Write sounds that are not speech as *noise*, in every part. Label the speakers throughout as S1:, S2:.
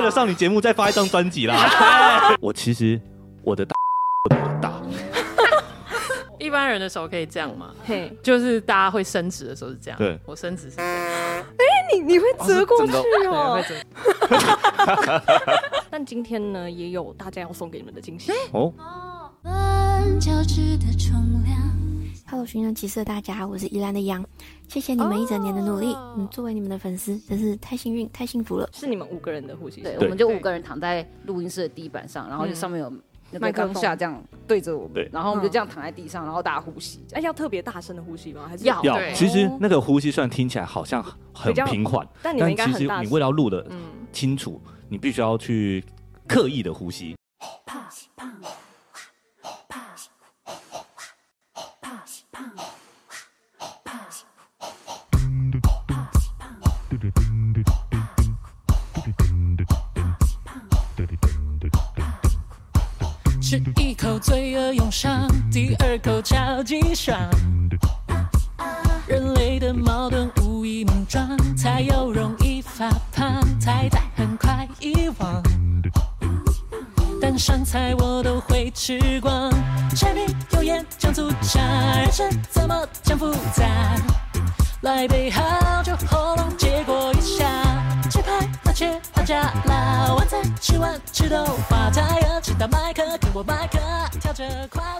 S1: 为了上你节目再发一张专辑啦。*laughs* *laughs* 我其实我的大 *laughs* 很大。
S2: 一般人的手可以这样吗？
S3: 嘿，
S2: 就是大家会伸直的时候是这样。
S1: 对，
S2: 我伸直是。
S3: 哎，你你会折过去哦。但今天呢，也有大家要送给你们的惊喜哦。
S4: Hello，寻人启事的大家，我是宜兰的杨，谢谢你们一整年的努力。嗯，作为你们的粉丝，真是太幸运、太幸福了。
S3: 是你们五个人的呼吸，
S5: 对，我们就五个人躺在录音室的地板上，然后就上面有。麦克风下这样对着我们，然后我们就这样躺在地上，然后大家呼吸。哎，
S3: 要特别大声的呼吸吗？还是
S5: 要？
S1: 要。其实那个呼吸虽然听起来好像很平缓，
S3: 但你
S1: 其实你为了要录的清楚，你必须要去刻意的呼吸。
S6: 吃一口，罪恶涌上，第二口超级爽。人类的矛盾无以名状，才又容易发胖，太大很快遗忘。上菜我都会吃光，柴米油盐酱醋茶，人生怎么讲复杂？来杯好酒，喉咙结过一下。切拍那切花甲啦，晚餐吃完吃豆花，太阳吃到麦克，跟我麦克，跳着快
S3: 乐。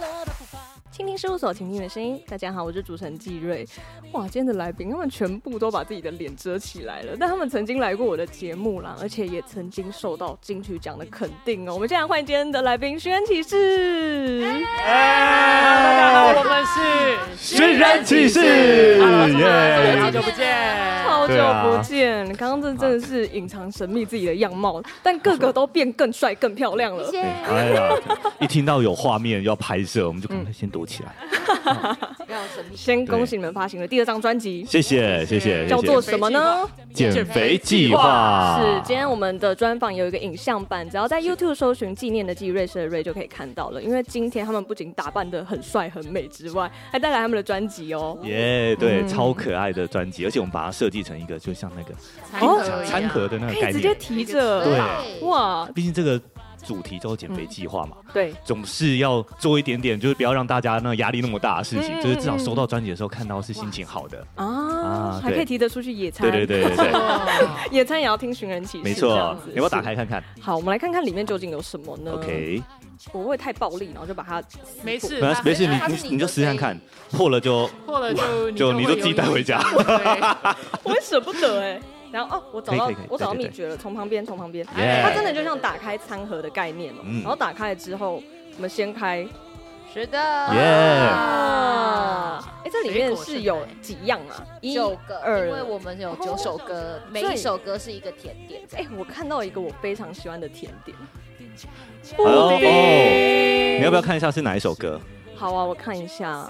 S3: 听事务所，倾听你的声音。大家好，我是主持人纪瑞。哇，今天的来宾他们全部都把自己的脸遮起来了，但他们曾经来过我的节目啦，而且也曾经受到金曲奖的肯定哦。我们现在欢迎今天的来宾，寻人启事。
S2: 哎，大家好，我们是
S1: 寻人启事。
S2: 好久不见，
S3: 好久不见。刚刚这真的是隐藏神秘自己的样貌，但个个都变更帅、更漂亮了。
S1: 哎呀，一听到有画面要拍摄，我们就赶快先躲起来。*laughs*
S3: 先恭喜你们发行了第二张专辑，
S1: 谢谢谢谢。
S3: 叫做什么呢？
S1: 减肥计划。
S3: 是，今天我们的专访有一个影像版，只要在 YouTube 搜寻“纪念的纪瑞士的瑞”就可以看到了。因为今天他们不仅打扮的很帅很美之外，还带来他们的专辑哦。
S1: 耶，对，超可爱的专辑，而且我们把它设计成一个就像那个餐盒的那个概念，
S3: 直接提着。
S1: 对，
S3: 哇，
S1: 毕竟这个。主题叫减肥计划嘛，
S3: 对，
S1: 总是要做一点点，就是不要让大家那压力那么大的事情，就是至少收到专辑的时候看到是心情好的。
S3: 啊，还可以提得出去野餐，
S1: 对对对对，*laughs*
S3: 野餐也要听寻人启事，
S1: 没错，你要打开看看。
S3: 好，我们来看看里面究竟有什么呢
S1: ？OK，
S3: 我不会太暴力，然后就把它
S2: 没事
S1: 没事，你你你就试试看看，破了就
S2: 破了就
S1: 就你就自己带回家，*laughs*
S3: 我也舍不得哎。然后哦，我找到我找到秘诀了，从旁边从旁边，它真的就像打开餐盒的概念哦。然后打开了之后，我们掀开，
S5: 是的，
S1: 耶！
S3: 哎，这里面是有几样啊？
S5: 九个，因为我们有九首歌，每一首歌是一个甜点。
S3: 哎，我看到一个我非常喜欢的甜点，
S1: 布丁。你要不要看一下是哪一首歌？
S3: 好啊，我看一下。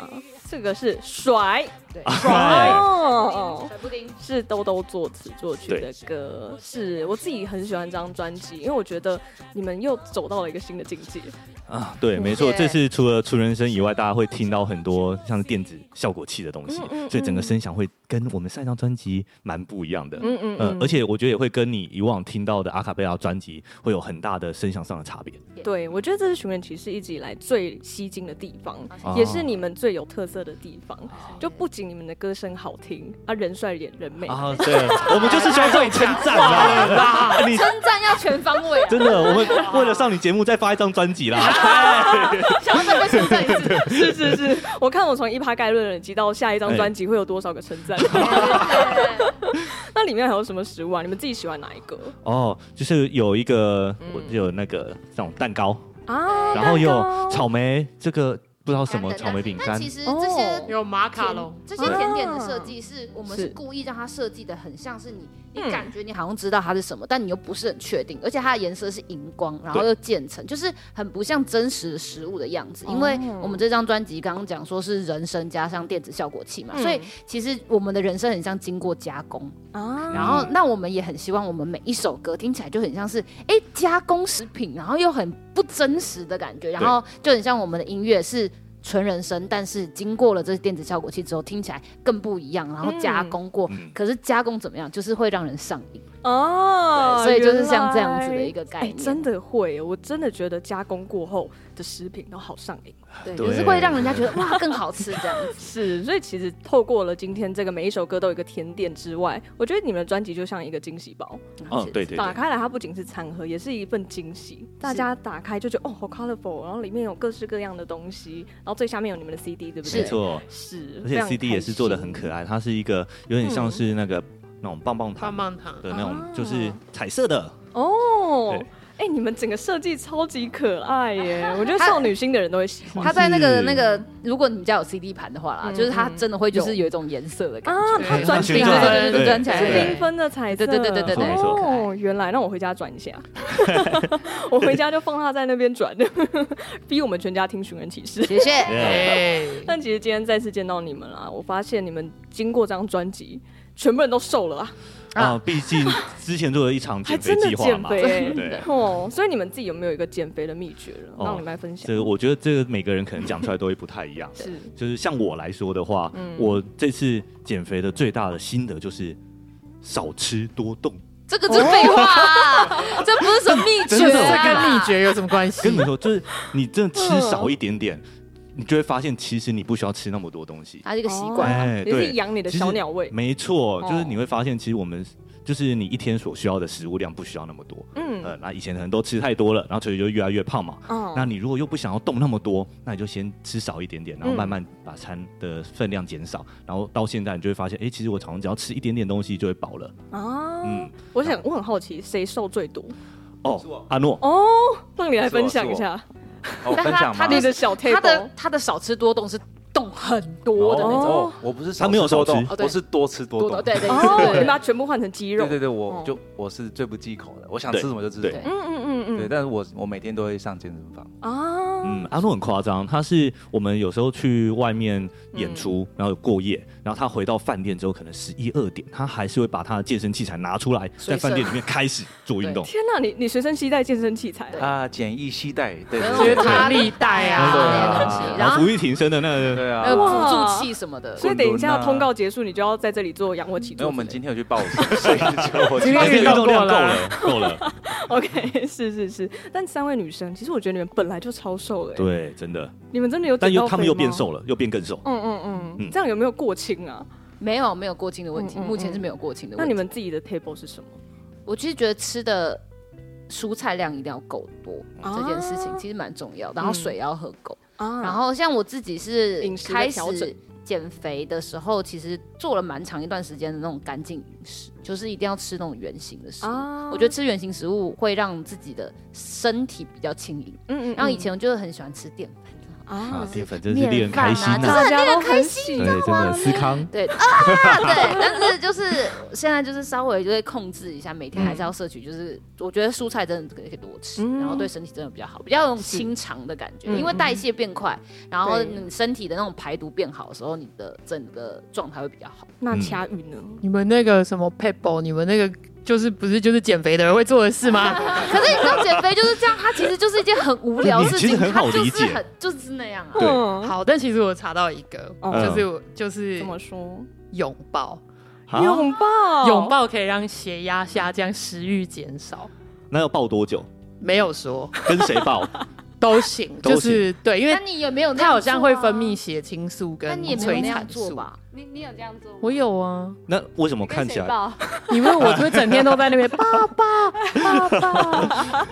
S3: 这个是甩，
S5: 对，
S3: 甩 *laughs* 哦，甩布丁是兜兜作词作曲的歌，是我自己很喜欢这张专辑，因为我觉得你们又走到了一个新的境界。
S1: 啊，对，没错，这次除了除人声以外，大家会听到很多像电子效果器的东西，所以整个声响会跟我们上一张专辑蛮不一样的，嗯嗯嗯，而且我觉得也会跟你以往听到的阿卡贝拉专辑会有很大的声响上的差别。
S3: 对，我觉得这是寻人启事一直以来最吸睛的地方，也是你们最有特色的地方，就不仅你们的歌声好听，啊，人帅脸人美。
S1: 啊，对，我们就是喜欢这种称赞 *laughs* 啊，
S5: 你称赞要全方位，
S1: 真的，我们为了上你节目再发一张专辑啦，*laughs*
S5: 想要再被称赞一次，*laughs*
S3: 是是是，我看我从一趴概论累积到下一张专辑会有多少个称赞，那里面还有什么食物啊？你们自己喜欢哪一个？
S1: 哦，就是有一个，我有那个这种蛋糕。啊，然后有草莓这个。不知道什么草莓饼干，
S5: 但其实这些
S2: 有马卡龙，
S5: 这些甜点的设计是我们是故意让它设计的很像是你，你感觉你好像知道它是什么，但你又不是很确定，而且它的颜色是荧光，然后又渐层，就是很不像真实的食物的样子。因为我们这张专辑刚刚讲说是人声加上电子效果器嘛，所以其实我们的人声很像经过加工啊。然后那我们也很希望我们每一首歌听起来就很像是哎加工食品，然后又很不真实的感觉，然后就很像我们的音乐是。纯人声，但是经过了这些电子效果器之后，听起来更不一样。然后加工过，嗯、可是加工怎么样？就是会让人上瘾。哦，所以就是像这样子的一个概念，
S3: 欸、真的会，我真的觉得加工过后的食品都好上瘾，
S5: 对，就是会让人家觉得哇更好吃这样子。*laughs*
S3: 是，所以其实透过了今天这个每一首歌都有一个甜点之外，我觉得你们的专辑就像一个惊喜包。
S1: 嗯，对对，对，
S3: 打开来它不仅是餐盒，也是一份惊喜。大家打开就觉得哦好 colorful，然后里面有各式各样的东西，然后最下面有你们的 CD，对不对？
S1: 没错，
S3: 是，
S1: 而且 CD 也是做的很可爱，它是一个有点像是那个。嗯那种棒棒糖，
S2: 棒棒糖
S1: 的那种就是彩色的
S3: 哦。哎，你们整个设计超级可爱耶！*laughs* 我觉得少女心的人都会喜欢。
S5: 它在那个那个，如果你们家有 CD 盘的话啦，就是它真的会就是有一种颜色的感觉。
S3: 啊，它转起来，
S5: 对对对，转起来
S3: 是缤纷的彩色，
S5: 对对对对对。
S3: 哦，原来，那我回家转一下。*laughs* 我回家就放它在那边转，*laughs* 逼我们全家听《寻人启事》。
S5: 谢谢。
S3: 但其实今天再次见到你们啦，我发现你们经过这张专辑。全部人都瘦了啊！
S1: 啊，毕竟之前做了一场减肥计划嘛，
S3: 对 *laughs* 哦，所以你们自己有没有一个减肥的秘诀了？让你们来分享。
S1: 这个我觉得这个每个人可能讲出来都会不太一样。*laughs* 是，就是像我来说的话，我这次减肥的最大的心得就是少吃多动。
S5: 这个是废话，*laughs* 这不是什么秘诀，这
S2: 跟秘诀有什么关系？
S1: 跟你们说，就是你真的吃少一点点。你就会发现，其实你不需要吃那么多东西，
S5: 它是一个习惯，
S3: 哎，也是养你的小鸟胃。
S1: 没错，就是你会发现，其实我们就是你一天所需要的食物量不需要那么多。嗯，呃，那以前可能都吃太多了，然后所以就越来越胖嘛。嗯，那你如果又不想要动那么多，那你就先吃少一点点，然后慢慢把餐的分量减少，然后到现在你就会发现，哎，其实我常常只要吃一点点东西就会饱了。啊，
S3: 嗯，我想我很好奇，谁瘦最多？
S1: 哦，阿诺。
S3: 哦，让你来分享一下。
S1: 哦，分享吗？
S3: 你的小 table，
S5: 他的他的少吃多动是动很多的那种。
S7: 我不是他没有少吃，我是多吃多动。
S5: 对对对，
S3: 你把它全部换成肌肉。
S7: 对对对，我就我是最不忌口的，我想吃什么就吃什么。嗯嗯嗯嗯。对，但是我我每天都会上健身房。啊。
S1: 嗯，阿诺很夸张，他是我们有时候去外面演出，然后过夜，然后他回到饭店之后，可能十一二点，他还是会把他的健身器材拿出来，在饭店里面开始做运动。
S3: 天哪，你你随身携带健身器材
S7: 啊？简易携带，对，
S2: 弹力带啊，
S1: 然后俯卧挺身的那个，
S7: 对啊，
S5: 辅助器什么的。
S3: 所以等一下通告结束，你就要在这里做仰卧起坐。
S7: 那我们今天有去报所以
S1: 今天运动量够了，够了。*laughs*
S3: OK，是是是，但三位女生，其实我觉得你们本来就超瘦的。
S1: 对，真的。
S3: 你们真的有？
S1: 但又他们又变瘦了，又变更瘦。
S3: 嗯嗯嗯，这样有没有过轻啊？
S5: 没有，没有过轻的问题，目前是没有过轻的问题。
S3: 那你们自己的 table 是什么？
S5: 我其实觉得吃的蔬菜量一定要够多，这件事情其实蛮重要。然后水要喝够。然后像我自己是开始减肥的时候，其实做了蛮长一段时间的那种干净饮食，就是一定要吃那种圆形的食物。我觉得吃圆形食物会让自己的身体比较轻盈。嗯嗯。然后以前我就是很喜欢吃淀粉。
S1: 啊，淀粉真是令人开心呐，
S5: 真的令人开心，
S1: 对，真的思康，
S5: 对 *laughs* 啊，对，但是就是现在就是稍微就会控制一下，每天还是要摄取，就是我觉得蔬菜真的可以多吃，然后对身体真的比较好，比较有那种清肠的感觉，因为代谢变快，然后你身体的那种排毒变好的时候，你的整个状态会比较好。
S3: 那掐语呢？
S2: 你们那个什么 Pebble，你们那个。就是不是就是减肥的人会做的事吗？*laughs*
S5: 可是你知道减肥就是这样，它其实就是一件很无聊的事情，
S1: 其实很好理解，
S5: 很就是那样啊。
S1: 对，
S2: 好，但其实我查到一个，就是就是
S3: 怎么说，
S2: 拥抱，
S3: 拥抱，
S2: 拥抱可以让血压下降，食欲减少。
S1: 那要抱多久？
S2: 没有说，
S1: 跟谁抱 *laughs* *laughs*
S2: 都行，就是对，因为
S5: 你有没有？
S2: 它好像会分泌血清素跟催产素
S5: 吧。你你有这样做吗？
S2: 我有啊。
S1: 那为什么看起来？
S2: 你问我会整天都在那边 *laughs* 爸爸爸爸。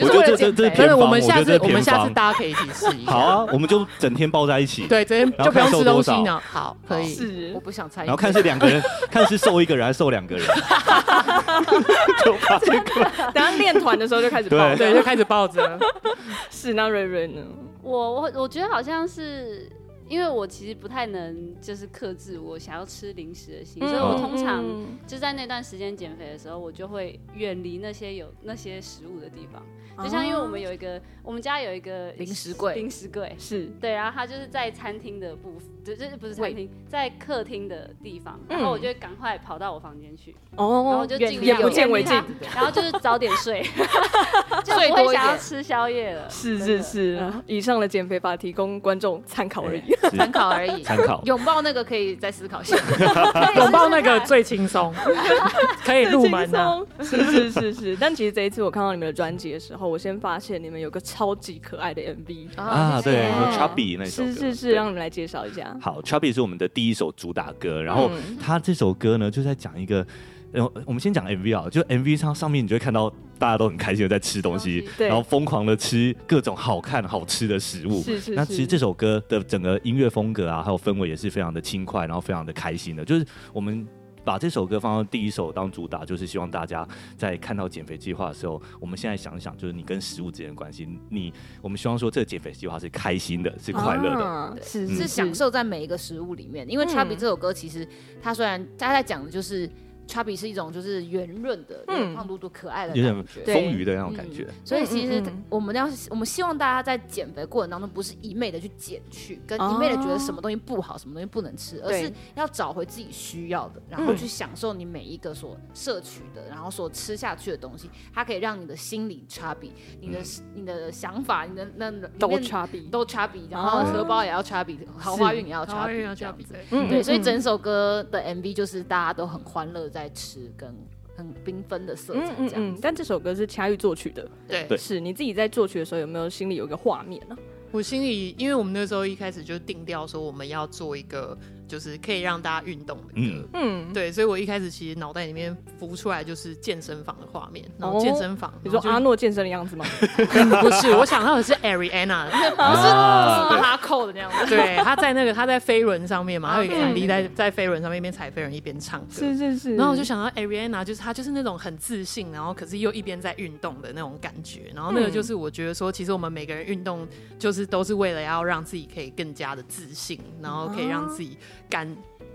S1: 我觉得这这
S2: 可是我们下次我们下次大家可以一起试一下。
S1: 好啊，我们就整天抱在一起。
S2: 对，整天就不用吃东西呢。好，可以。
S3: 是，
S5: 我不想参与。
S1: 然后看是两个人，看是瘦一个人还是瘦两个人。*laughs* *laughs* 就怕这个。
S3: 等下练团的时候就开始抱，
S2: 对，就开始抱着。*laughs*
S3: 是那瑞瑞呢？
S8: 我我我觉得好像是。因为我其实不太能就是克制我想要吃零食的心，嗯、所以我通常就在那段时间减肥的时候，我就会远离那些有那些食物的地方。就像因为我们有一个，我们家有一个
S5: 零食柜，
S8: 零食柜
S3: 是
S8: 对，然后它就是在餐厅的部分，就这不是餐厅，在客厅的地方，然后我就会赶快跑到我房间去，哦，然后就尽量
S3: 眼不见为净，
S8: 然后就是早点睡，*laughs* 就不会想要吃宵夜了。
S3: 是是是，以上的减肥法提供观众参考而已。
S5: 参考而已。
S1: 参考。
S5: 拥抱那个可以再思考一下。*laughs*
S2: 拥抱那个最轻松，*laughs* 可以入门的。
S3: 是是是是。但其实这一次我看到你们的专辑的时候，我先发现你们有个超级可爱的 MV
S1: 啊，对，Chubby 那首歌。
S3: 是是是，让你们来介绍一下。
S1: 好，Chubby 是我们的第一首主打歌，然后他这首歌呢就在讲一个。然后我们先讲 MV 啊，就 MV 上上面你就会看到大家都很开心的在吃东西，然后疯狂的吃各种好看好吃的食物。是是是。那其实这首歌的整个音乐风格啊，还有氛围也是非常的轻快，然后非常的开心的。就是我们把这首歌放到第一首当主打，就是希望大家在看到减肥计划的时候，我们现在想想，就是你跟食物之间的关系。你我们希望说这个减肥计划是开心的，是快乐的，啊、
S5: 是是享受在每一个食物里面。因为 Chubby 这首歌其实它虽然他在讲的就是。Chubby 是一种就是圆润的、胖嘟嘟、可爱的，
S1: 有点丰腴的那种感觉。
S5: 所以其实我们要，我们希望大家在减肥过程当中，不是一味的去减去，跟一味的觉得什么东西不好，什么东西不能吃，而是要找回自己需要的，然后去享受你每一个所摄取的，然后所吃下去的东西，它可以让你的心理 Chubby，你的你的想法，你的那
S3: 都 Chubby，
S5: 都 Chubby，然后荷包也要 Chubby，桃花运也要 Chubby，这样子。嗯，对，所以整首歌的 MV 就是大家都很欢乐。在吃跟很缤纷的色彩这样子，嗯嗯，
S3: 但这首歌是恰玉作曲的，
S5: 对，
S3: 是你自己在作曲的时候有没有心里有一个画面呢？
S2: 我心里，因为我们那时候一开始就定调说我们要做一个。就是可以让大家运动的歌，嗯，对，所以我一开始其实脑袋里面浮出来就是健身房的画面，然后健身房，
S3: 你说阿诺健身的样子吗？*laughs*
S2: 不是，我想到的是 Ariana，*laughs* 不是
S5: 哈扣的那样子。*laughs*
S2: 对，他在那个他在飞轮上面嘛，他有一个 MV 在在飞轮上面一边踩飞轮一边唱歌，
S3: 是是是。
S2: 然后我就想到 Ariana，就是他就是那种很自信，然后可是又一边在运动的那种感觉。然后那个就是我觉得说，其实我们每个人运动就是都是为了要让自己可以更加的自信，然后可以让自己。感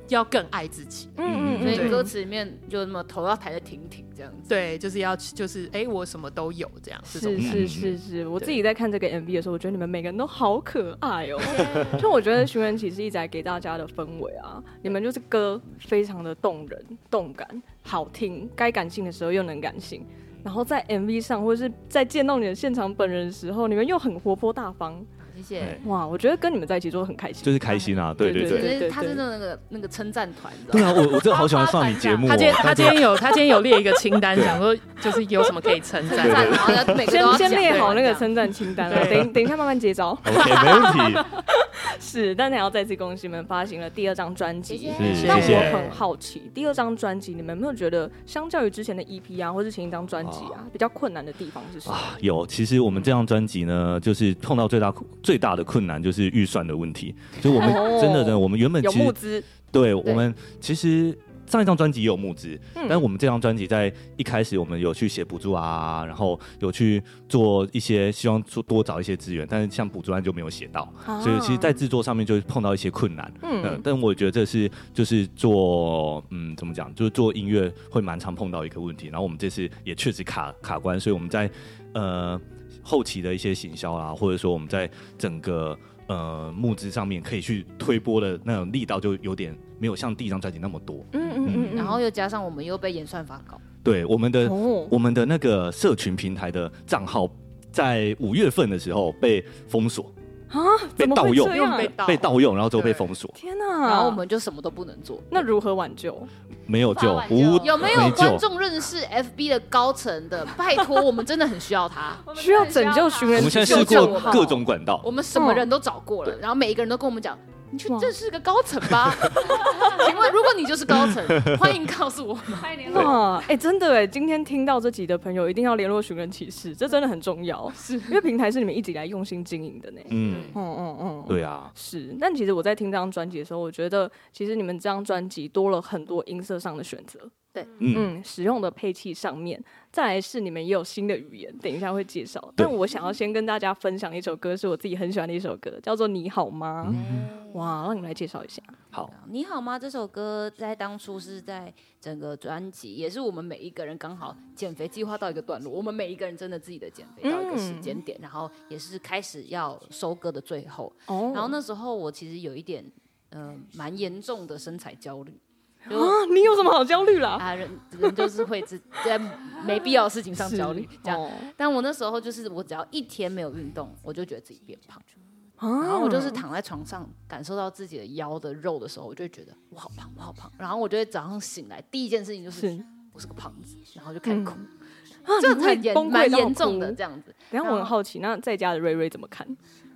S2: 要更爱自己，
S5: 嗯嗯，所以歌词里面就那么头要抬得挺挺这样子，
S2: 对，就是要就是哎、欸，我什么都有这样，
S3: 是是是是，我自己在看这个 MV 的时候，我觉得你们每个人都好可爱哦、喔，就我觉得寻人启事一直在给大家的氛围啊，你们就是歌非常的动人、动感、好听，该感性的时候又能感性，然后在 MV 上或者是在见到你的现场本人的时候，你们又很活泼大方。
S5: 谢谢
S3: 哇，我觉得跟你们在一起做的很开心，
S1: 就是开心啊，对对对，
S5: 他是那个那个称赞团，
S1: 对啊，我我真的好喜欢上你节目。
S2: 他今天他今天有他今天有列一个清单，*laughs* 想说就是有什么可以称赞，
S5: 然后每个
S3: 先先列好那个称赞清单，等等一下慢慢接招。
S1: OK，没问题。*laughs*
S3: 是，但还要再次恭喜你们发行了第二张专辑。
S1: 谢谢。
S3: 那我很好奇，第二张专辑你们有没有觉得，相较于之前的 EP 啊，或是前一张专辑啊，比较困难的地方是什么？啊，
S1: 有，其实我们这张专辑呢，就是碰到最大最大的困难。就是预算的问题，所以我们真的呢，我们原本其实
S3: 有募资，
S1: 对我们其实上一张专辑也有募资，但是我们这张专辑在一开始我们有去写补助啊，然后有去做一些希望多多找一些资源，但是像补助案就没有写到，所以其实，在制作上面就碰到一些困难。嗯，但我觉得这是就是做嗯怎么讲，就是做音乐会蛮常碰到一个问题，然后我们这次也确实卡卡关，所以我们在呃。后期的一些行销啊，或者说我们在整个呃募资上面可以去推波的那种力道，就有点没有像第一张专辑那么多。
S5: 嗯嗯嗯。然后又加上我们又被演算法搞。
S1: 对，我们的、哦、我们的那个社群平台的账号，在五月份的时候被封锁。
S3: 啊！
S1: 被盗用，
S3: 被
S1: 被盗用，然后之后被封锁。
S3: 天哪！
S5: 然后我们就什么都不能做。
S3: 那如何挽救？
S1: 没有救，无
S5: 有没有观众认识 FB 的高层的？拜托，我们真的很需要他，*laughs*
S3: 需要拯救寻人。
S1: 我们现在试过各种管道，
S5: 我们什么人都找过了，然后每一个人都跟我们讲。你去这是个高层吧？*laughs* 请问，如果你就是高层，*laughs* 欢迎告诉我们。
S3: 哇，哎，真的哎，今天听到这集的朋友一定要联络寻人启事，这真的很重要，是因为平台是你们一直以来用心经营的呢。
S1: 嗯嗯嗯嗯，对啊，
S3: 是。但其实我在听这张专辑的时候，我觉得其实你们这张专辑多了很多音色上的选择。对，嗯，使用的配器上面，再来是你们也有新的语言，等一下会介绍。但我想要先跟大家分享一首歌，是我自己很喜欢的一首歌，叫做《你好吗》。嗯、哇，让你们来介绍一下。
S1: 好，
S5: 你好吗？这首歌在当初是在整个专辑，也是我们每一个人刚好减肥计划到一个段落，我们每一个人真的自己的减肥到一个时间点，嗯、然后也是开始要收割的最后。哦，然后那时候我其实有一点，嗯、呃，蛮严重的身材焦虑。
S3: 啊，你有什么好焦虑啦？
S5: 啊，人人就是会 *laughs* 在没必要的事情上焦虑，这样。但我那时候就是，我只要一天没有运动，我就觉得自己变胖。然后我就是躺在床上，感受到自己的腰的肉的时候，我就会觉得我好胖，我好胖。然后我就会早上醒来，第一件事情就是，是我是个胖子，然后就开始哭，嗯、就很严蛮严重的这样子。
S3: 然后我很好奇，那在家的瑞瑞怎么看？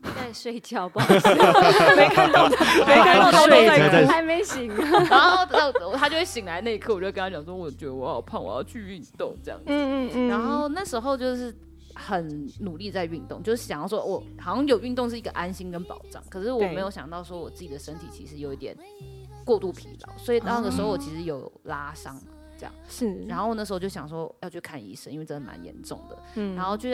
S8: 在睡觉，不好意思，*laughs* 没看到，
S3: 没看到他在
S8: 还没醒。
S5: 然后他就会醒来那一刻，我就跟他讲说，我觉得我好胖，我要去运动这样子。嗯嗯嗯。然后那时候就是。很努力在运动，就是想要说，我好像有运动是一个安心跟保障。可是我没有想到说，我自己的身体其实有一点过度疲劳，所以那个时候我其实有拉伤，这样是。然后那时候就想说要去看医生，因为真的蛮严重的。嗯。然后就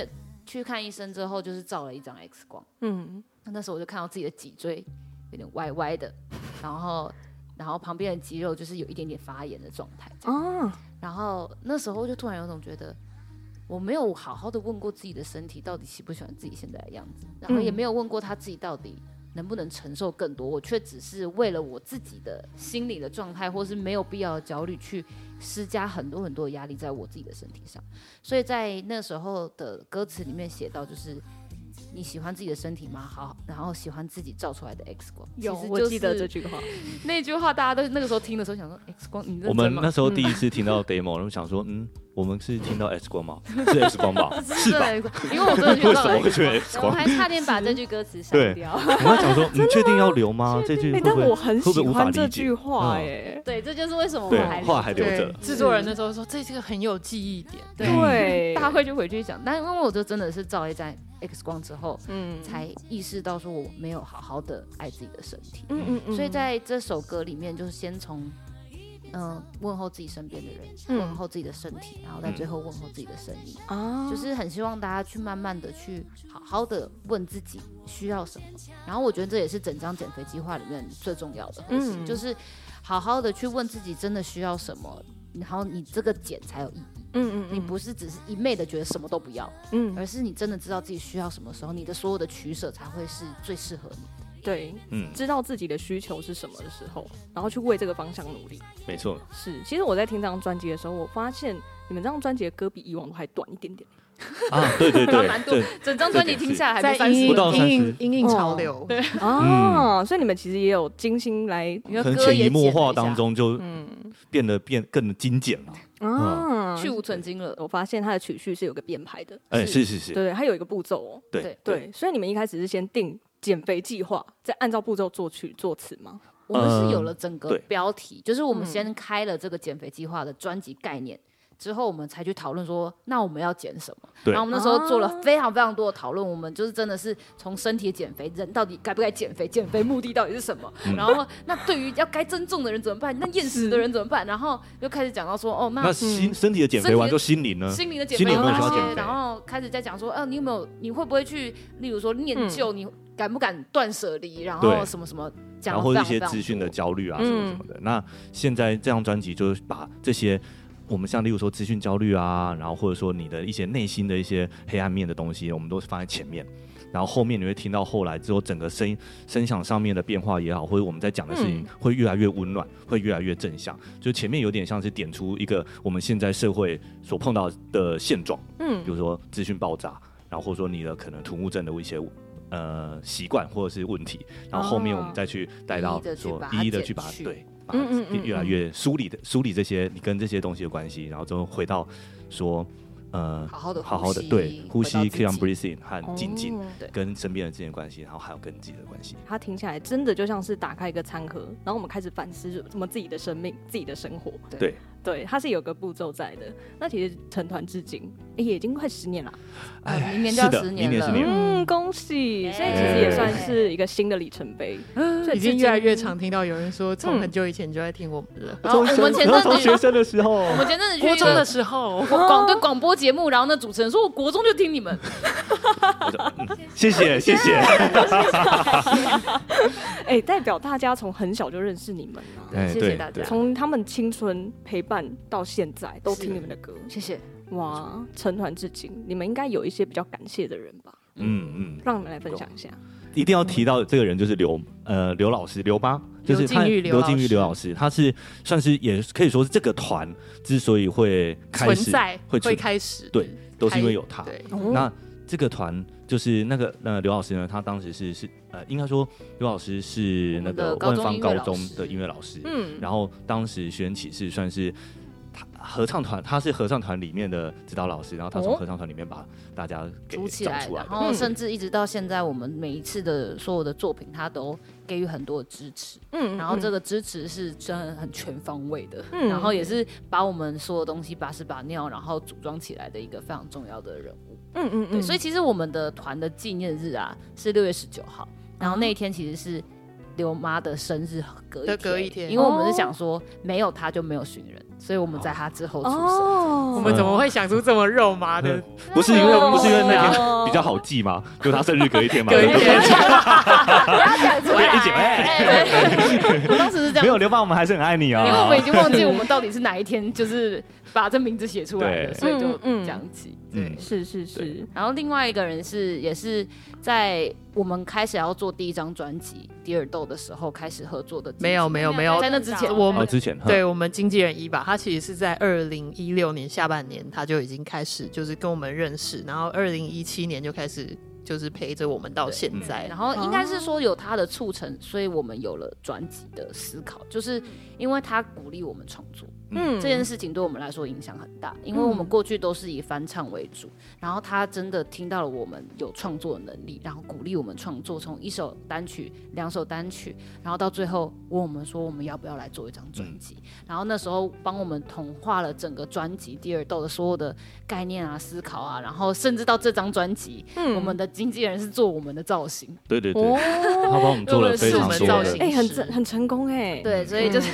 S5: 去看医生之后，就是照了一张 X 光。嗯。那时候我就看到自己的脊椎有点歪歪的，然后然后旁边的肌肉就是有一点点发炎的状态。哦。然后那时候就突然有种觉得。我没有好好的问过自己的身体到底喜不喜欢自己现在的样子，然后也没有问过他自己到底能不能承受更多，我却只是为了我自己的心理的状态，或是没有必要的焦虑去施加很多很多的压力在我自己的身体上，所以在那时候的歌词里面写到就是。你喜欢自己的身体吗？好，然后喜欢自己照出来的 X 光。
S3: 有，我记得这句话。
S5: 那句话大家都那个时候听的时候想说 X 光，你
S1: 我们那时候第一次听到 demo，然后想说，嗯，我们是听到 X 光吗？*laughs* 是 X 光吧？*laughs* 是吧？
S5: 因为我真的觉得
S1: X 光？
S8: 我还差点把这句歌词删掉。
S1: 我还想说，*laughs* 你确定要留吗？这句，
S3: 但我很喜欢这句话，哎，
S8: 对，这就是为什么我还
S1: 话还留着。
S2: 制作人那时候说，这这个很有记忆点，
S3: 对，
S5: 大会就回去讲。但因为我就真的是照一张。X 光之后，嗯，才意识到说我没有好好的爱自己的身体，嗯嗯嗯，所以在这首歌里面，就是先从，嗯、呃，问候自己身边的人，嗯、问候自己的身体，然后在最后问候自己的声音，就是很希望大家去慢慢的去好好的问自己需要什么，然后我觉得这也是整张减肥计划里面最重要的核心，嗯、就是好好的去问自己真的需要什么，然后你这个减才有意义。嗯嗯，你不是只是一昧的觉得什么都不要，嗯，而是你真的知道自己需要什么时候，你的所有的取舍才会是最适合你的。
S3: 对，嗯，知道自己的需求是什么的时候，然后去为这个方向努力。
S1: 没错，
S3: 是。其实我在听这张专辑的时候，我发现你们这张专辑的歌比以往都还短一点点。
S1: 啊，对对对，*laughs*
S5: 蛮多。整张专辑听下来还在
S2: 不到三十，因应潮流。对
S3: 啊，所以你们其实也有精心来，
S1: 可能潜移默化当中就嗯变得变更精简了。
S5: 啊，去无存精了。
S3: 我发现它的曲序是有个编排的。
S1: 哎，是是是，
S3: 对，它有一个步骤哦。
S1: 对
S3: 对，所以你们一开始是先定减肥计划，再按照步骤做去作词吗？
S5: 我们是有了整个标题，就是我们先开了这个减肥计划的专辑概念。之后我们才去讨论说，那我们要减什么？然后我们那时候做了非常非常多的讨论，我们就是真的是从身体减肥，人到底该不该减肥，减肥目的到底是什么？嗯、然后那对于要该增重的人怎么办？那厌食的人怎么办？然后又开始讲到说，哦，那，
S1: 那心身体的减肥完就心灵呢？
S5: 心灵的减肥有哪些？然后开始在讲说，哦、呃，你有没有？你会不会去？例如说念旧，嗯、你敢不敢断舍离？然后什么什么讲，
S1: 然后一些资讯的焦虑啊，什么什么的。嗯、那现在这张专辑就是把这些。我们像例如说资讯焦虑啊，然后或者说你的一些内心的一些黑暗面的东西，我们都是放在前面，然后后面你会听到后来之后整个声音声响上面的变化也好，或者我们在讲的事情会越来越温暖，会越来越正向。就前面有点像是点出一个我们现在社会所碰到的现状，嗯，比如说资讯爆炸，然后或者说你的可能土木症的一些呃习惯或者是问题，然后后面我们再去带到说一一的去把它对。嗯嗯，越来越梳理的梳理这些你跟这些东西的关系，然后最后回到说，呃，
S5: 好好的
S1: 好好的对呼吸，keep on breathing 和静静跟身边人之间的关系，然后还有跟自己的关系。
S3: 它听起来真的就像是打开一个餐盒，然后我们开始反思什么自己的生命、自己的生活。
S1: 对。
S3: 对，它是有个步骤在的。那其实成团至今，哎，也已经快十年了。
S1: 哎，
S5: 明年就要十年了。
S3: 嗯，恭喜！所以其实也算是一个新的里程碑。
S2: 所以已经越来越常听到有人说，从很久以前就在听我们了。
S5: 然后我们前阵子
S1: 学生的时候，
S5: 我们前阵子
S2: 国中的时候，
S5: 广对广播节目，然后那主持人说，我国中就听你们。
S1: 谢 *laughs* 谢谢谢。*laughs*
S3: 哎，代表大家从很小就认识你们了。
S5: 谢谢大家。
S3: 从他们青春陪伴。到现在都听你们的歌，
S5: 谢谢。
S3: 哇，成团至今，你们应该有一些比较感谢的人吧？嗯嗯，让你们来分享一下。
S1: 一定要提到这个人，就是刘呃刘老师刘八，就是他刘金玉刘老师，他是算是也可以说是这个团之所以会开始
S2: 会会开始，
S1: 对，都是因为有他。
S2: 对，
S1: 那这个团就是那个呃刘老师呢，他当时是是呃应该说刘老师是那个万方高中的音乐老师，嗯，然后当时学员启事算是他。合唱团，他是合唱团里面的指导老师，然后他从合唱团里面把大家给
S5: 组起来，然后甚至一直到现在，我们每一次的所有的作品，他都给予很多的支持。嗯，然后这个支持是真的很全方位的，嗯，然后也是把我们所有东西把屎把尿，然后组装起来的一个非常重要的人物。嗯嗯嗯。所以其实我们的团的纪念日啊是六月十九号，然后那一天其实是刘妈的生日隔一隔一天，因为我们是想说没有他就没有寻人。所以我们在他之后出生，
S2: 我们怎么会想出这么肉麻的？
S1: 不是因为不是因为那天比较好记吗？*laughs* 就他生日隔一天嘛。隔一天，
S5: 不要讲出来。
S1: 我当时是这样。没有刘爸，我们还是很爱你啊。
S5: 因为我们已经忘记我们到底是哪一天，就是把这名字写出来的，所以就讲起。
S3: 嗯，是是是。
S5: 然后另外一个人是也是在我们开始要做第一张专辑《迪尔豆》的时候开始合作的。
S2: 没有没有没有，
S5: 在那之前
S1: 我们之前
S2: 对我们经纪人一吧。他其实是在二零一六年下半年，他就已经开始就是跟我们认识，然后二零一七年就开始就是陪着我们到现在，
S5: 然后应该是说有他的促成，所以我们有了专辑的思考，就是因为他鼓励我们创作。嗯，这件事情对我们来说影响很大，因为我们过去都是以翻唱为主，嗯、然后他真的听到了我们有创作的能力，然后鼓励我们创作，从一首单曲、两首单曲，然后到最后问我们说我们要不要来做一张专辑，嗯、然后那时候帮我们统化了整个专辑《第二豆》的所有的概念啊、思考啊，然后甚至到这张专辑，嗯、我们的经纪人是做我们的造型，
S1: 对对对，哦、他帮我们做了非常多的，
S3: 哎、欸，很成很成功哎，
S5: 对，所以就是。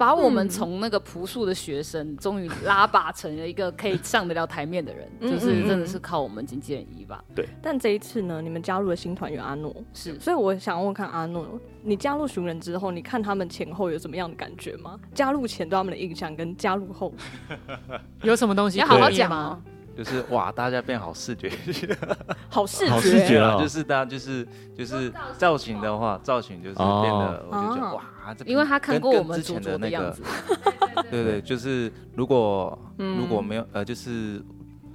S5: 嗯把我们从那个朴素的学生，终于拉拔成了一个可以上得了台面的人，就是真的是靠我们经纪人一吧。
S1: 对。
S3: 但这一次呢，你们加入了新团员阿诺，是，所以我想问问看阿诺，你加入寻人之后，你看他们前后有什么样的感觉吗？加入前对他们的印象跟加入后 *laughs*
S2: 有什么东西
S5: 要好好讲吗？
S7: 就是哇，大家变好视觉，*laughs*
S3: 好视觉，
S1: 好视觉
S7: 啊！就是大家就是就是造型的话，造型就是变得，我就觉得哇，
S5: 因为他看过我们之前的那个，
S7: 对对，就是如果如果没有呃，就是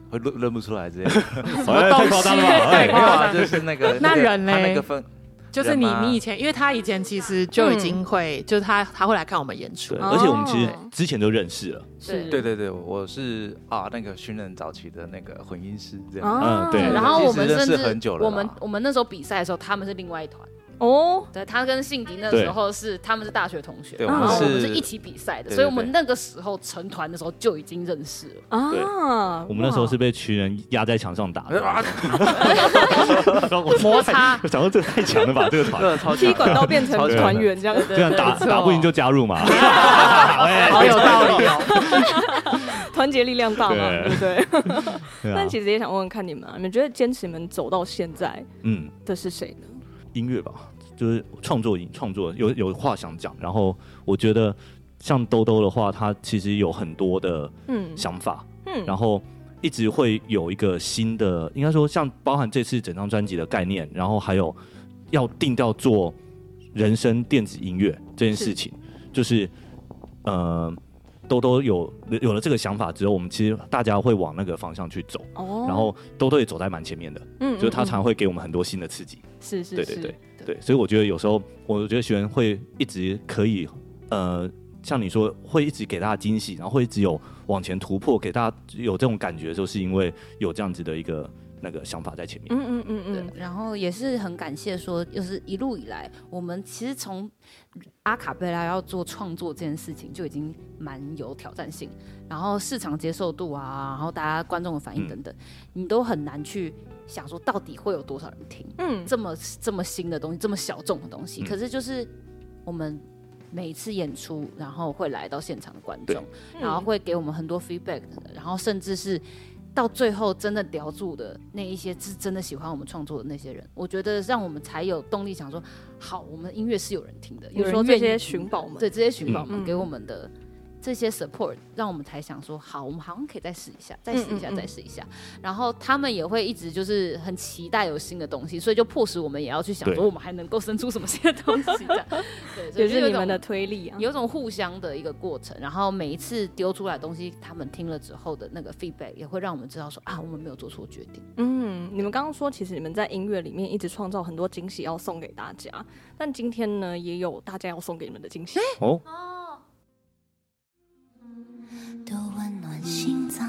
S7: 会认认不出来这样，
S1: 太夸张了，
S7: 没有啊，就是那个
S2: 那人呢？
S7: 那个分。
S2: 就是你，你以前，因为他以前其实就已经会，就是他他会来看我们演出，
S1: 而且我们其实之前就认识了。
S7: 是，对对对，我是啊，那个寻人早期的那个混音师这样。
S1: 嗯，对。
S5: 然后我们认识很久了我们我们那时候比赛的时候，他们是另外一团。哦，对，他跟信迪那时候是他们是大学同学，然后我们是一起比赛的，所以我们那个时候成团的时候就已经认识了
S1: 啊。我们那时候是被群人压在墙上打的，*laughs*
S5: 摩擦。
S1: 想说这个太强了吧，这个团 *laughs*
S3: 踢馆到变成团员这样，
S1: 这样打打不赢就加入嘛，
S2: 好有道理哦，
S3: 团结力量大嘛，对不对？但其实也想问问看你们，你们觉得坚持你们走到现在，嗯，的是谁呢？
S1: 音乐吧，就是创作，创作有有话想讲。然后我觉得像兜兜的话，他其实有很多的想法，嗯，然后一直会有一个新的，应该说像包含这次整张专辑的概念，然后还有要定调做人声电子音乐这件事情，是就是呃。兜兜有有了这个想法之后，我们其实大家会往那个方向去走，哦、然后兜兜也走在蛮前面的，嗯，就是他常会给我们很多新的刺激，
S3: 是是，
S1: 对对对对，所以我觉得有时候，我觉得学员会一直可以，呃，像你说会一直给大家惊喜，然后会一直有往前突破，给大家有这种感觉的时候，是因为有这样子的一个。那个想法在前面，嗯嗯
S5: 嗯嗯，然后也是很感谢说，就是一路以来，我们其实从阿卡贝拉要做创作这件事情就已经蛮有挑战性，然后市场接受度啊，然后大家观众的反应等等，嗯、你都很难去想说到底会有多少人听，嗯，这么这么新的东西，这么小众的东西，嗯、可是就是我们每一次演出，然后会来到现场的观众，然后会给我们很多 feedback，然后甚至是。到最后真的聊住的那一些是真的喜欢我们创作的那些人，我觉得让我们才有动力想说，好，我们音乐是有人听的，有时候这些寻宝们，对这些寻宝们给我们的这些 support，让我们才想说，好，我们好像可以再试一下，再试一下，嗯嗯嗯再试一下。然后他们也会一直就是很期待有新的东西，所以就迫使我们也要去想说，我们还能够生出什么新的东西的。*laughs* 对，
S3: 就是你们的推力啊，
S5: 有种互相的一个过程。然后每一次丢出来的东西，他们听了之后的那个 feedback，也会让我们知道说啊，我们没有做错决定。
S3: 嗯，你们刚刚说，其实你们在音乐里面一直创造很多惊喜要送给大家，但今天呢，也有大家要送给你们的惊喜哦。心脏，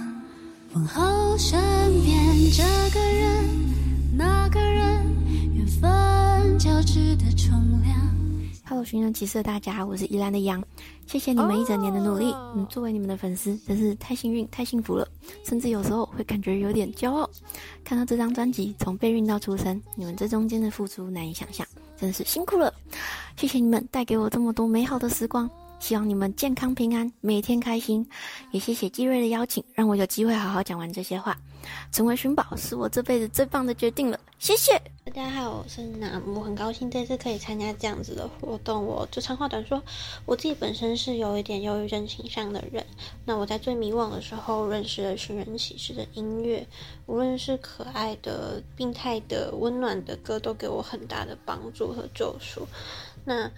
S3: 问候身边这个人，那个人，缘分交织的重量。
S4: Hello，寻人启事的大家，我是依兰的杨，谢谢你们一整年的努力。嗯，作为你们的粉丝，真是太幸运、太幸福了，甚至有时候会感觉有点骄傲。看到这张专辑从备孕到出生，你们这中间的付出难以想象，真是辛苦了。谢谢你们带给我这么多美好的时光。希望你们健康平安，每天开心。也谢谢纪瑞的邀请，让我有机会好好讲完这些话。成为寻宝是我这辈子最棒的决定了。谢谢
S9: 大家好，我是娜木，很高兴这次可以参加这样子的活动。我就长话短说，我自己本身是有一点忧郁症倾向的人。那我在最迷惘的时候认识了寻人启事的音乐，无论是可爱的、病态的、温暖的歌，都给我很大的帮助和救赎。那。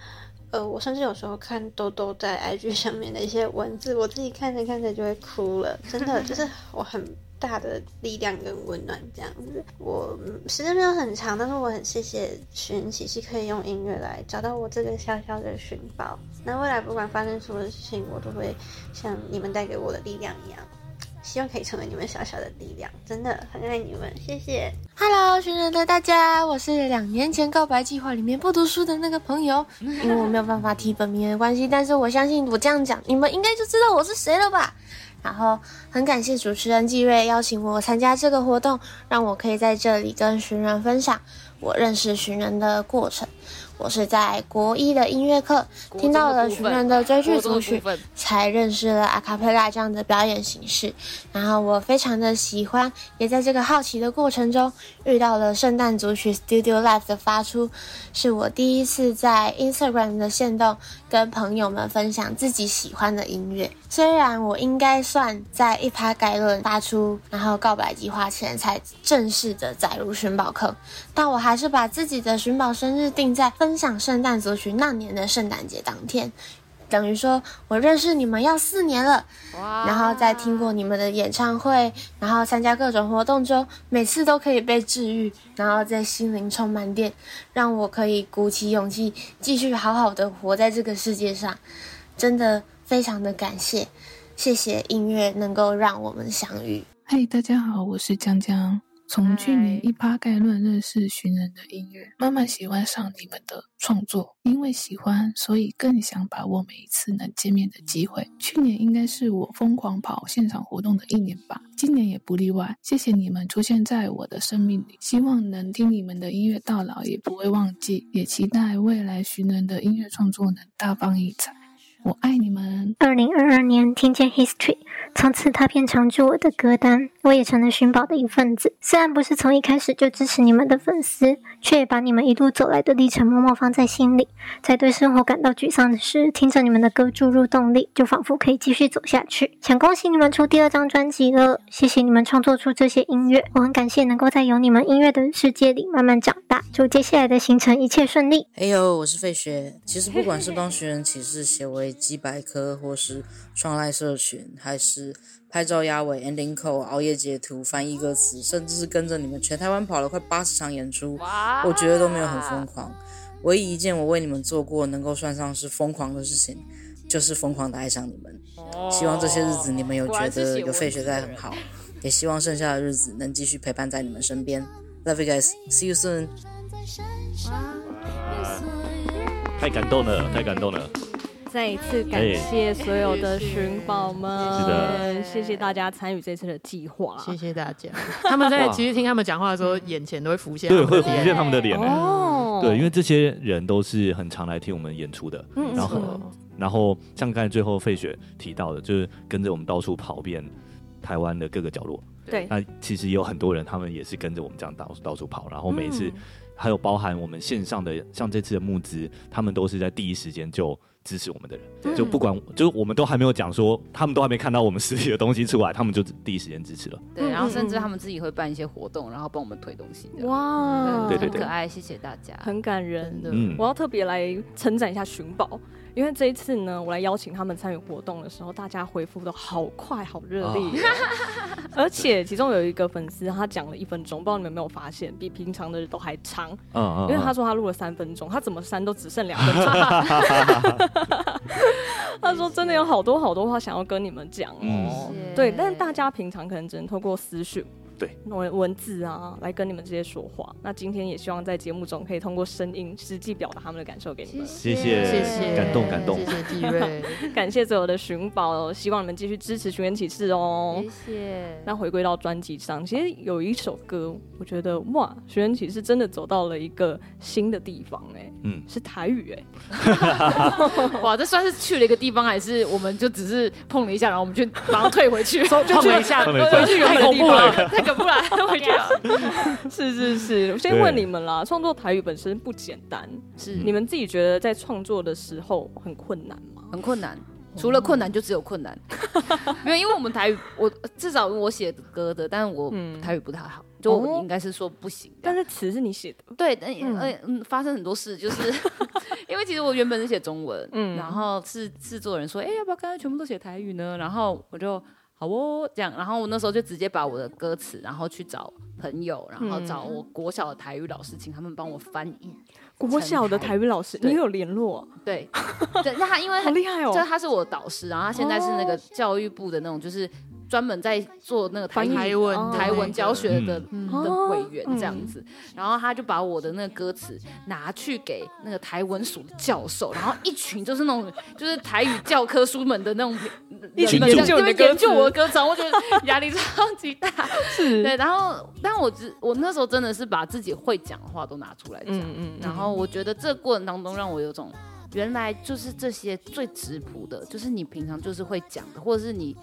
S9: 呃，我甚至有时候看豆豆在 IG 上面的一些文字，我自己看着看着就会哭了，真的就是我很大的力量跟温暖这样子。我时间没有很长，但是我很谢谢寻人启事可以用音乐来找到我这个小小的寻宝。那未来不管发生什么事情，我都会像你们带给我的力量一样。希望可以成为你们小小的力量，真的很爱你们，谢谢。
S10: Hello，寻人的大家，我是两年前告白计划里面不读书的那个朋友，*laughs* 因为我没有办法提本名的关系，但是我相信我这样讲，你们应该就知道我是谁了吧？然后很感谢主持人季瑞邀请我参加这个活动，让我可以在这里跟寻人分享我认识寻人的过程。我是在国一的音乐课听到了寻人的追剧组曲，才认识了阿卡贝拉这样的表演形式，然后我非常的喜欢，也在这个好奇的过程中遇到了圣诞组曲 Studio Live 的发出，是我第一次在 Instagram 的限动跟朋友们分享自己喜欢的音乐。虽然我应该算在一趴概论发出，然后告白计划前才正式的载入寻宝坑，但我还是把自己的寻宝生日定在分享圣诞组曲那年的圣诞节当天，等于说我认识你们要四年了。哇！然后在听过你们的演唱会，然后参加各种活动中，每次都可以被治愈，然后在心灵充满电，让我可以鼓起勇气继续好好的活在这个世界上。真的非常的感谢，谢谢音乐能够让我们相遇。
S11: 嗨，大家好，我是江江。从去年一趴概论认识寻人的音乐，慢慢喜欢上你们的创作。因为喜欢，所以更想把握每一次能见面的机会。去年应该是我疯狂跑现场活动的一年吧，今年也不例外。谢谢你们出现在我的生命里，希望能听你们的音乐到老，也不会忘记。也期待未来寻人的音乐创作能大放异彩。我爱你们。
S12: 二零二二年听见 History，从此它便常驻我的歌单，我也成了寻宝的一份子。虽然不是从一开始就支持你们的粉丝，却也把你们一路走来的历程默默放在心里。在对生活感到沮丧的时，听着你们的歌注入动力，就仿佛可以继续走下去。想恭喜你们出第二张专辑了，谢谢你们创作出这些音乐，我很感谢能够在有你们音乐的世界里慢慢长大。祝接下来的行程一切顺利。
S13: 哎呦，我是费雪。其实不管是帮寻人启事写为几百科，或是创赖社群，还是拍照压尾、ending call、熬夜截图、翻译歌词，甚至是跟着你们全台湾跑了快八十场演出，我觉得都没有很疯狂。唯一一件我为你们做过能够算上是疯狂的事情，就是疯狂的爱上你们。希望这些日子你们有觉得有费雪在很好，也希望剩下的日子能继续陪伴在你们身边。Love you guys, see you soon。
S1: 太感动了，太感动了。
S3: 再一次感谢所有的寻宝们，是的，谢谢大家参与这次的计划，
S2: 谢谢大家。*laughs* 他们在其实听他们讲话的时候，眼前都会浮现，
S1: 对，会浮现他们的脸。哦，对，因为这些人都是很常来听我们演出的，嗯，然后，然后像刚才最后费雪提到的，就是跟着我们到处跑遍台湾的各个角落。
S3: 对，
S1: 那其实也有很多人，他们也是跟着我们这样到到处跑，然后每一次还有包含我们线上的，像这次的募资，他们都是在第一时间就。支持我们的人，就不管就我们都还没有讲说，他们都还没看到我们实体的东西出来，他们就第一时间支持了。
S5: 对，然后甚至他们自己会办一些活动，然后帮我们推东西。
S3: 哇，
S1: 对对对，
S5: 很可爱，谢谢大家，
S3: 很感人的。我要特别来称赞一下寻宝。因为这一次呢，我来邀请他们参与活动的时候，大家回复的好快，好热烈，*laughs* 而且其中有一个粉丝他讲了一分钟，不知道你们有没有发现，比平常的都还长。嗯，因为他说他录了三分钟，他怎么删都只剩两分钟。*laughs* 他说真的有好多好多话想要跟你们讲哦，对，但是大家平常可能只能透过私讯。
S1: 对，
S3: 文文字啊，来跟你们这些说话。那今天也希望在节目中可以通过声音实际表达他们的感受给你们。
S1: 谢谢，谢谢，感动感动。
S2: 谢谢纪瑞，*laughs*
S3: 感谢所有的寻宝，希望你们继续支持寻人启事哦。
S5: 谢谢。
S3: 那回归到专辑上，其实有一首歌，我觉得哇，寻人启事真的走到了一个新的地方哎，嗯，是台语哎。*laughs*
S5: 哇，这算是去了一个地方，还是我们就只是碰了一下，然后我们就马上退回去，*laughs*
S2: 就碰了一下，回去太恐怖了，太。
S5: 不然回去了。
S3: 是是是，我先问你们啦，创作台语本身不简单，是你们自己觉得在创作的时候很困难吗？
S5: 很困难，除了困难就只有困难。*laughs* 没有，因为我们台语，我至少我写歌的，但是我台语不太好，就我应该是说不行。
S3: 但是词是你写的，
S5: 对，嗯嗯，发生很多事，就是 *laughs* 因为其实我原本是写中文，嗯，然后是制作人说，哎，要不要刚刚全部都写台语呢？然后我就。好哦，这样，然后我那时候就直接把我的歌词，然后去找朋友，然后找我国小的台语老师，请他们帮我翻译。
S3: 国小的台语老师，你有联络？
S5: 对，对，那他因为 *laughs*
S3: 很厉害哦，
S5: 就他是我的导师，然后他现在是那个教育部的那种，就是。专门在做那个台文台文教学的的委员这样子，然后他就把我的那个歌词拿去给那个台文署的教授，然后一群就是那种就是台语教科书们的那种
S3: 一群研究
S5: 研究我的歌词，我觉得压力超级大。*laughs* 是，对，然后但我只我那时候真的是把自己会讲的话都拿出来讲，然后我觉得这过程当中让我有种原来就是这些最质朴的，就是你平常就是会讲的，或者是你。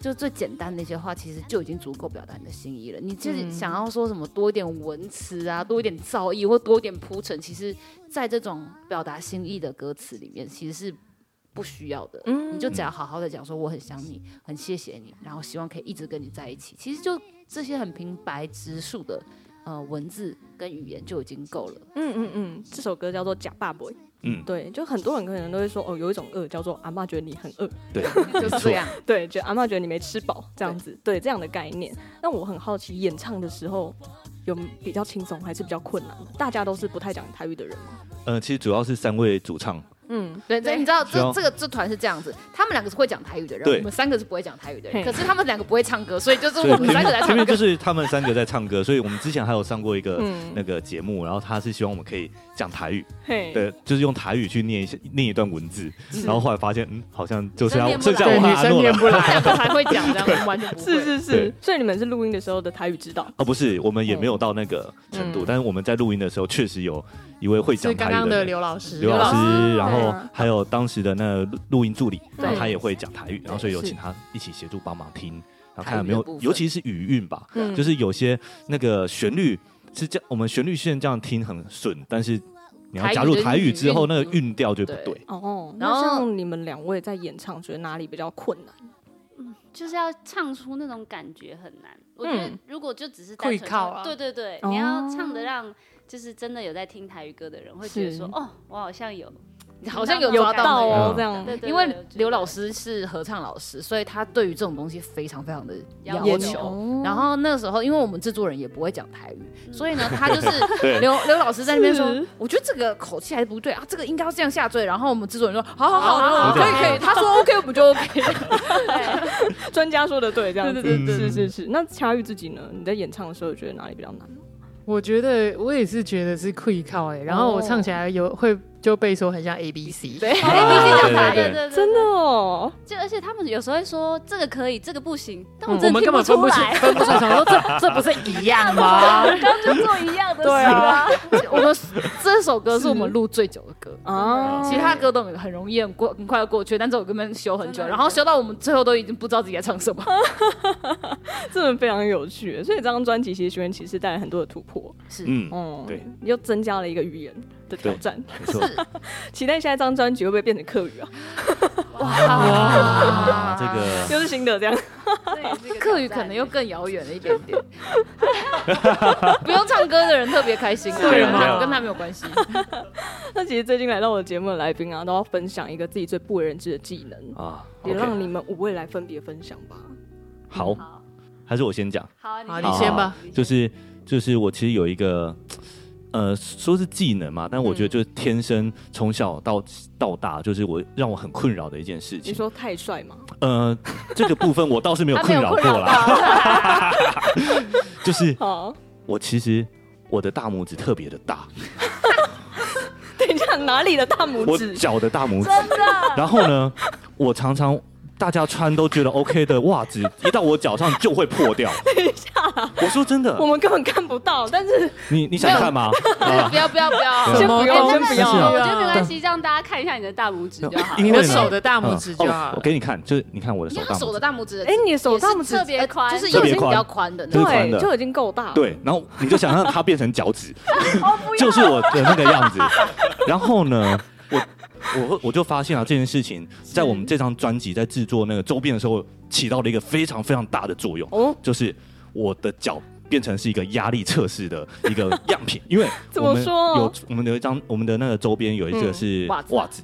S5: 就最简单的一些话，其实就已经足够表达你的心意了。你就是想要说什么多一点文词啊，多一点造诣或多一点铺陈，其实，在这种表达心意的歌词里面，其实是不需要的。嗯，你就只要好好的讲说我很想你，很谢谢你，然后希望可以一直跟你在一起。其实就这些很平白直述的呃文字跟语言就已经够了。
S3: 嗯嗯嗯，这首歌叫做《假爸爸》。嗯，对，就很多人可能都会说，哦，有一种饿叫做阿妈觉得你很饿，
S1: 对，*laughs*
S5: 就是这样，
S3: 对，就阿妈觉得你没吃饱这样子，对，对，这样的概念。那我很好奇，演唱的时候有比较轻松还是比较困难的？大家都是不太讲台语的人吗？
S1: 呃，其实主要是三位主唱。
S5: 嗯，对对，你知道这这个这团是这样子，他们两个是会讲台语的人，我们三个是不会讲台语的人。可是他们两个不会唱歌，所以就是我们三个在唱歌。
S1: 前面就是他们三个在唱歌，所以我们之前还有上过一个那个节目，然后他是希望我们可以讲台语，对，就是用台语去念一些念一段文字，然后后来发现，嗯，好像就是要剩下我们女生
S2: 念不来，才会讲 *laughs* 这样，完全不会。
S3: 是是是，所以你们是录音的时候的台语指导？
S1: 哦，不是，我们也没有到那个程度，但是我们在录音的时候确实有。一位会讲台语的，
S2: 刚刚的刘老师，
S1: 刘老师，然后还有当时的那个录音助理，然后他也会讲台语，然后所以有请他一起协助帮忙听，然后看有没有，尤其是语韵吧，就是有些那个旋律是这样，我们旋律线这样听很顺，但是你要加入台语之后，那个韵调就不对。
S3: 哦，然后像你们两位在演唱，觉得哪里比较困难？
S8: 嗯，就是要唱出那种感觉很难。我觉得如果就只是单纯唱，对对对，你要唱的让。就是真的有在听台语歌的人会觉得说，哦，我好像有，*laughs*
S5: 好像有抓到哦，
S3: 这样。
S5: 对对。因为刘老师是合唱老师，所以他对于这种东西非常非常的要求。然后那个时候，因为我们制作人也不会讲台语，所以呢，他就是 *laughs* 刘刘老师在那边说，我觉得这个口气还是不对啊，这个应该要这样下坠。然后我们制作人说，好好好，可以可以。他说 OK，我们就 OK。*laughs*
S3: 专家说的对，这样子。对对对，是是是。那恰玉自己呢？你在演唱的时候觉得哪里比较难？
S2: 我觉得我也是觉得是 quick 靠哎，然后我唱起来有会就被说很像 A B C，
S5: 对 A B C 讲台对对，
S3: 真的哦。
S8: 就而且他们有时候会说这个可以，这个不行，但
S2: 我们根本分不出来，分不出来，说这这不是一样吗？
S8: 刚就做一样的事啊。
S5: 我们这首歌是我们录最久的歌。啊，其他歌都很容易很过很快要过去，但这首歌们修很久，然后修到我们最后都已经不知道自己在唱什么，*laughs*
S3: 真的非常有趣。所以这张专辑其实《寻人启事》带来很多的突破，
S5: 是。
S1: 嗯，对，
S3: 又增加了一个语言。的挑战。
S1: 没错，*laughs*
S3: 期待下一张专辑会不会变成客语啊？
S1: 哇，这个 *laughs*
S3: 又是新的这样，*laughs*
S5: 客语可能又更遥远了一点点。不用唱歌的人特别开心，对吗？跟他没有关系。
S3: 那其实最近来到我的节目的来宾啊，都要分享一个自己最不为人知的技能啊，也让你们五位来分别分享吧。
S1: 好，还是我先讲？
S2: 好，你先吧。
S1: 就是就是我其实有一个。呃，说是技能嘛，但我觉得就是天生从小到到大，就是我让我很困扰的一件事情。
S3: 你说太帅吗？
S1: 呃，这个部分我倒是没有困扰过啦。*laughs* 就是，我其实我的大拇指特别的大。*laughs*
S3: 等一下，哪里的大拇指？
S1: 我脚的大拇指。*laughs* 然后呢，我常常。大家穿都觉得 OK 的袜子，一到我脚上就会破掉。
S3: 等一下，*laughs*
S1: 我说真的，
S3: 我们根本看不到。但是
S1: 你你想看吗？
S5: 不要不要不要，
S3: 先不要，先不要。
S8: 我觉得没关系，让大家看一下你的大拇指就好。
S1: 因为
S2: 手的大拇指就好。
S1: 我给你看，就是你看我的手。
S5: 手的大拇指，
S3: 哎，你的手大拇指
S5: 特别宽，就是
S1: 已经
S5: 比较宽的，
S3: 对，就已经够大。
S1: 对，然后你就想让它变成脚趾，*laughs* 就是我的那个样子。然后呢，我。我我就发现啊，这件事情在我们这张专辑在制作那个周边的时候，起到了一个非常非常大的作用。哦，就是我的脚变成是一个压力测试的一个样品，因为 *laughs* 我们有我们有一张我们的那个周边有一个是袜子。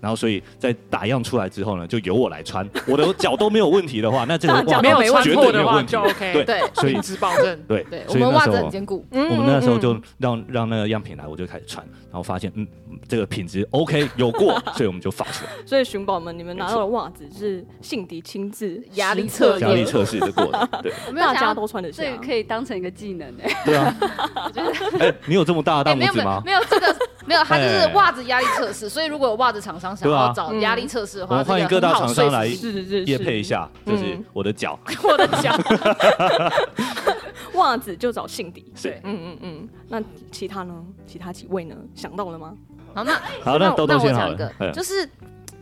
S1: 然后，所以在打样出来之后呢，就由我来穿。我的脚都没有问题的话，那这个袜
S2: 没有穿
S1: 绝对没有问题。
S2: 就 OK。
S1: 对
S5: 对，
S1: 所以
S2: 品质保证。
S1: 对
S5: 对，我们袜子很坚固。
S1: 我们那时候就让让那个样品来，我就开始穿，然后发现嗯，这个品质 OK *laughs* 有过，所以我们就发出来。
S3: 所以寻宝们，你们拿到的袜子是信迪亲自压力测
S1: 压力测试的过的，*laughs* 对，
S3: 大家都穿得下。
S8: 这个可以当成一个技能哎。
S1: 对啊。*laughs* 我觉得，哎，你有这么大的大拇指吗？
S5: 没有这个。没有，它就是袜子压力测试，所以如果有袜子厂商想要找压力测试的话，
S1: 欢迎各大厂商来
S3: 是是
S1: 业配一下，就是我的脚，
S3: 我的脚，袜子就找信迪，对，嗯嗯嗯，那其他呢？其他几位呢？想到了吗？
S5: 好，那
S1: 好，那豆豆先好了，
S5: 就是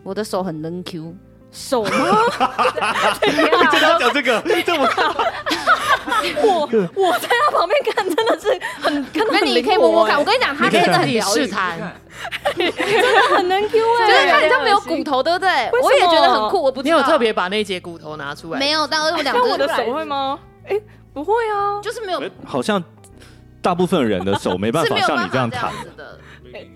S5: 我的手很能 Q。
S3: 手吗？*laughs*
S1: 你要讲这个，这么看。*laughs*
S3: 我我在他旁边看，真的是很，那
S5: 你可以摸摸看。我跟你讲，他真的很试探，
S3: 真的很能 Q 哎，
S5: 就是他好像没有骨头，对不对？我也觉得很酷。我不，
S2: 你有特别把那节骨头拿出来？
S5: 没有，但我两
S3: 个我的手会吗？哎，不会啊，
S5: 就是没有。
S1: 好像大部分人的手没办法像你这样弹
S5: 的。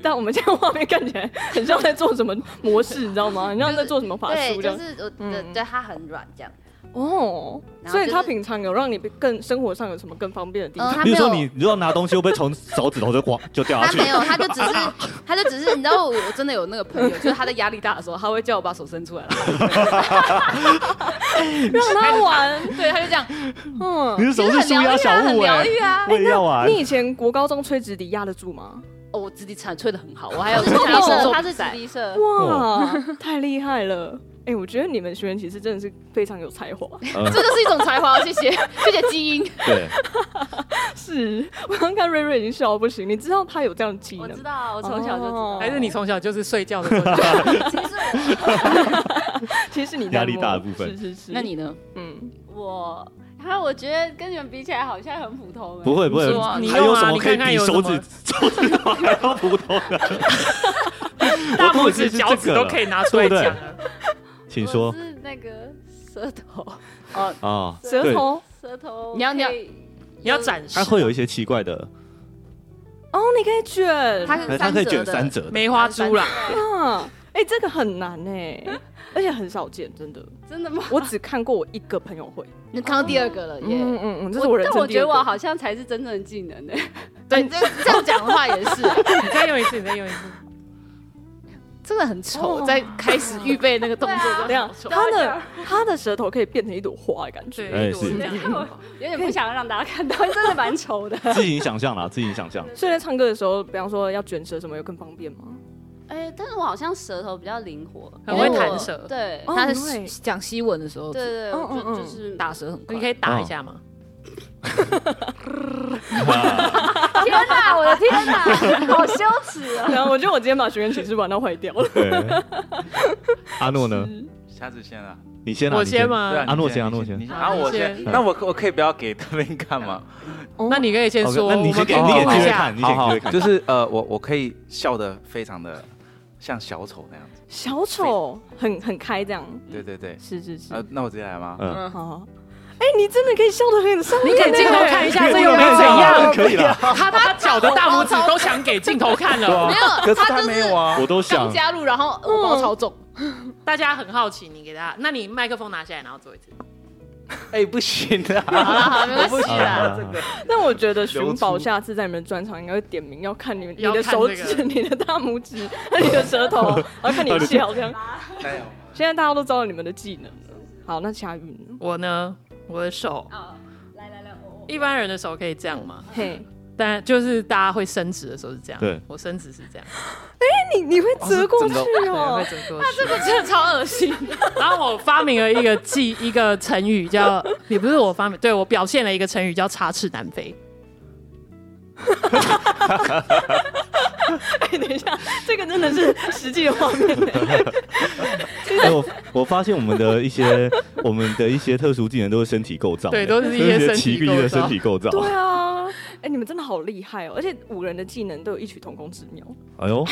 S3: 但我们现在画面看起来很像在做什么模式，你知道吗？很像在做什么法术这样。
S5: 对，就是我，对，对，它很软这样。
S3: 哦，所以他平常有让你更生活上有什么更方便的地方？
S1: 比如说你如果拿东西会不会从手指头就刮就掉下去？
S5: 他没有，他就只是，*laughs* 他就只是，你知道，我真的有那个朋友，就是他在压力大的时候，他会叫我把手伸出来，*laughs*
S3: 让他玩。
S5: 对，他就这样。
S1: 嗯，你的手是舒压小物哎，
S5: 疗愈啊！
S1: 我也要玩。
S3: 你以前国高中吹直笛压得住吗？
S5: 哦，我直笛吹吹的很好，我还有 *laughs* 直笛社，他是直笛社，
S3: 哇，*laughs* 太厉害了。哎，我觉得你们学员其实真的是非常有才华，*laughs*
S5: 这就是一种才华，谢谢，谢谢基因。
S1: 对，
S3: 是我刚看瑞瑞已经笑到不行，你知道他有这样的技能？
S8: 我知道，我从小就知道。
S2: 还是你从小就是睡觉的时候？
S3: 其实，其实你
S1: 压力大的部分
S3: 是是是。
S5: 那你呢？
S8: 嗯，我，然后我觉得跟你们比起来好像很普通。
S1: 不会不会，
S2: 你
S1: 还有什么可以比手指手指头还要普通的？*laughs*
S2: 大拇指、脚趾都可以拿出来讲。*laughs*
S1: 请说。
S8: 是那个舌头 *laughs*
S3: 哦哦，舌头
S8: 舌头，
S5: 你要你要
S2: 你要展示，
S1: 它会有一些奇怪的。
S3: 哦，你可以卷，
S5: 它
S1: 它可以卷三折
S2: 梅花猪啦。
S3: 嗯，哎，这个很难哎，而且很少见，真的。*laughs*
S8: 真的吗？
S3: 我只看过我一个朋友会，*laughs*
S5: 你看到第二个了耶。
S3: 嗯嗯嗯，这是我人生。
S8: 但我觉得我好像才是真正的技能呢。*laughs*
S5: 对，这这样讲的话也是。
S2: 你再用一次，你再用一次。
S5: 真的很丑，在开始预备那个动作这样，
S3: 他的他的舌头可以变成一朵花的感觉，
S2: 对，
S1: 是
S8: 有点不想让大家看到，真的蛮丑的。
S1: 自己想象啦，自己想象。
S3: 所以在唱歌的时候，比方说要卷舌什么，有更方便吗？
S8: 哎，但是我好像舌头比较灵活，
S2: 很会弹舌。
S8: 对，
S5: 他是讲西文的时候，
S8: 对对，就就是
S5: 打舌很快。
S2: 你可以打一下吗？
S8: 天哪！我的天哪，好羞耻啊！*laughs*
S3: 然后我觉得我今天把学员寝室玩到坏掉了。
S1: 阿诺呢？
S7: 瞎子先啊。
S1: 你先，
S2: 我先吗？
S1: 阿诺先，阿诺先。
S7: 然后我先，那我我可以不要给他们看吗？
S2: 那你可以先说，
S1: 那你先给你给机会看，你给机会看。
S7: 就是呃，我我可以笑的非常的像小丑那样子。
S3: 小丑很很开这样。
S7: 对对对，
S3: 是是是。
S7: 呃，那我直接来吗？
S3: 嗯，好。哎，你真的可以笑得很上，
S2: 你给镜头看一下，这又没怎样，可以了。他他脚的大拇指都想给镜头看了，
S5: 没有，
S7: 可是他没有啊，
S1: 我都想
S5: 加入，然后我包超重，
S2: 大家很好奇，你给他，那你麦克风拿下来，然后做一次。*laughs*
S7: 哎，不行啊，*laughs*
S5: 好了好了，没关系啦。
S7: 这个，*laughs*
S3: 但我觉得寻宝下次在你们专场应该会点名要看你们你的手指、你的大拇指、你的舌头，然后看你笑这样。现在大家都知道你们的技能了。好，那佳云，
S2: 我呢？我的手，
S8: 来来来，
S2: 一般人的手可以这样吗？嘿，但就是大家会升职的时候是这样。对，我升职是这样。
S3: 哎，你你会折过去哦？
S2: 会折过去。
S5: 他这个真的超恶心。*laughs*
S2: 然后我发明了一个记一个成语叫，也不是我发明，对，我表现了一个成语叫插翅难飞。
S3: 哎，等一下，这个真的是实际的画面。*laughs*
S1: 哎，我我发现我们的一些我们的一些特殊技能都是身体构造，
S2: 对，都是一些
S1: 奇异的身体构造。
S3: 对啊，哎，你们真的好厉害哦！而且五个人的技能都有异曲同工之妙。
S1: 哎呦，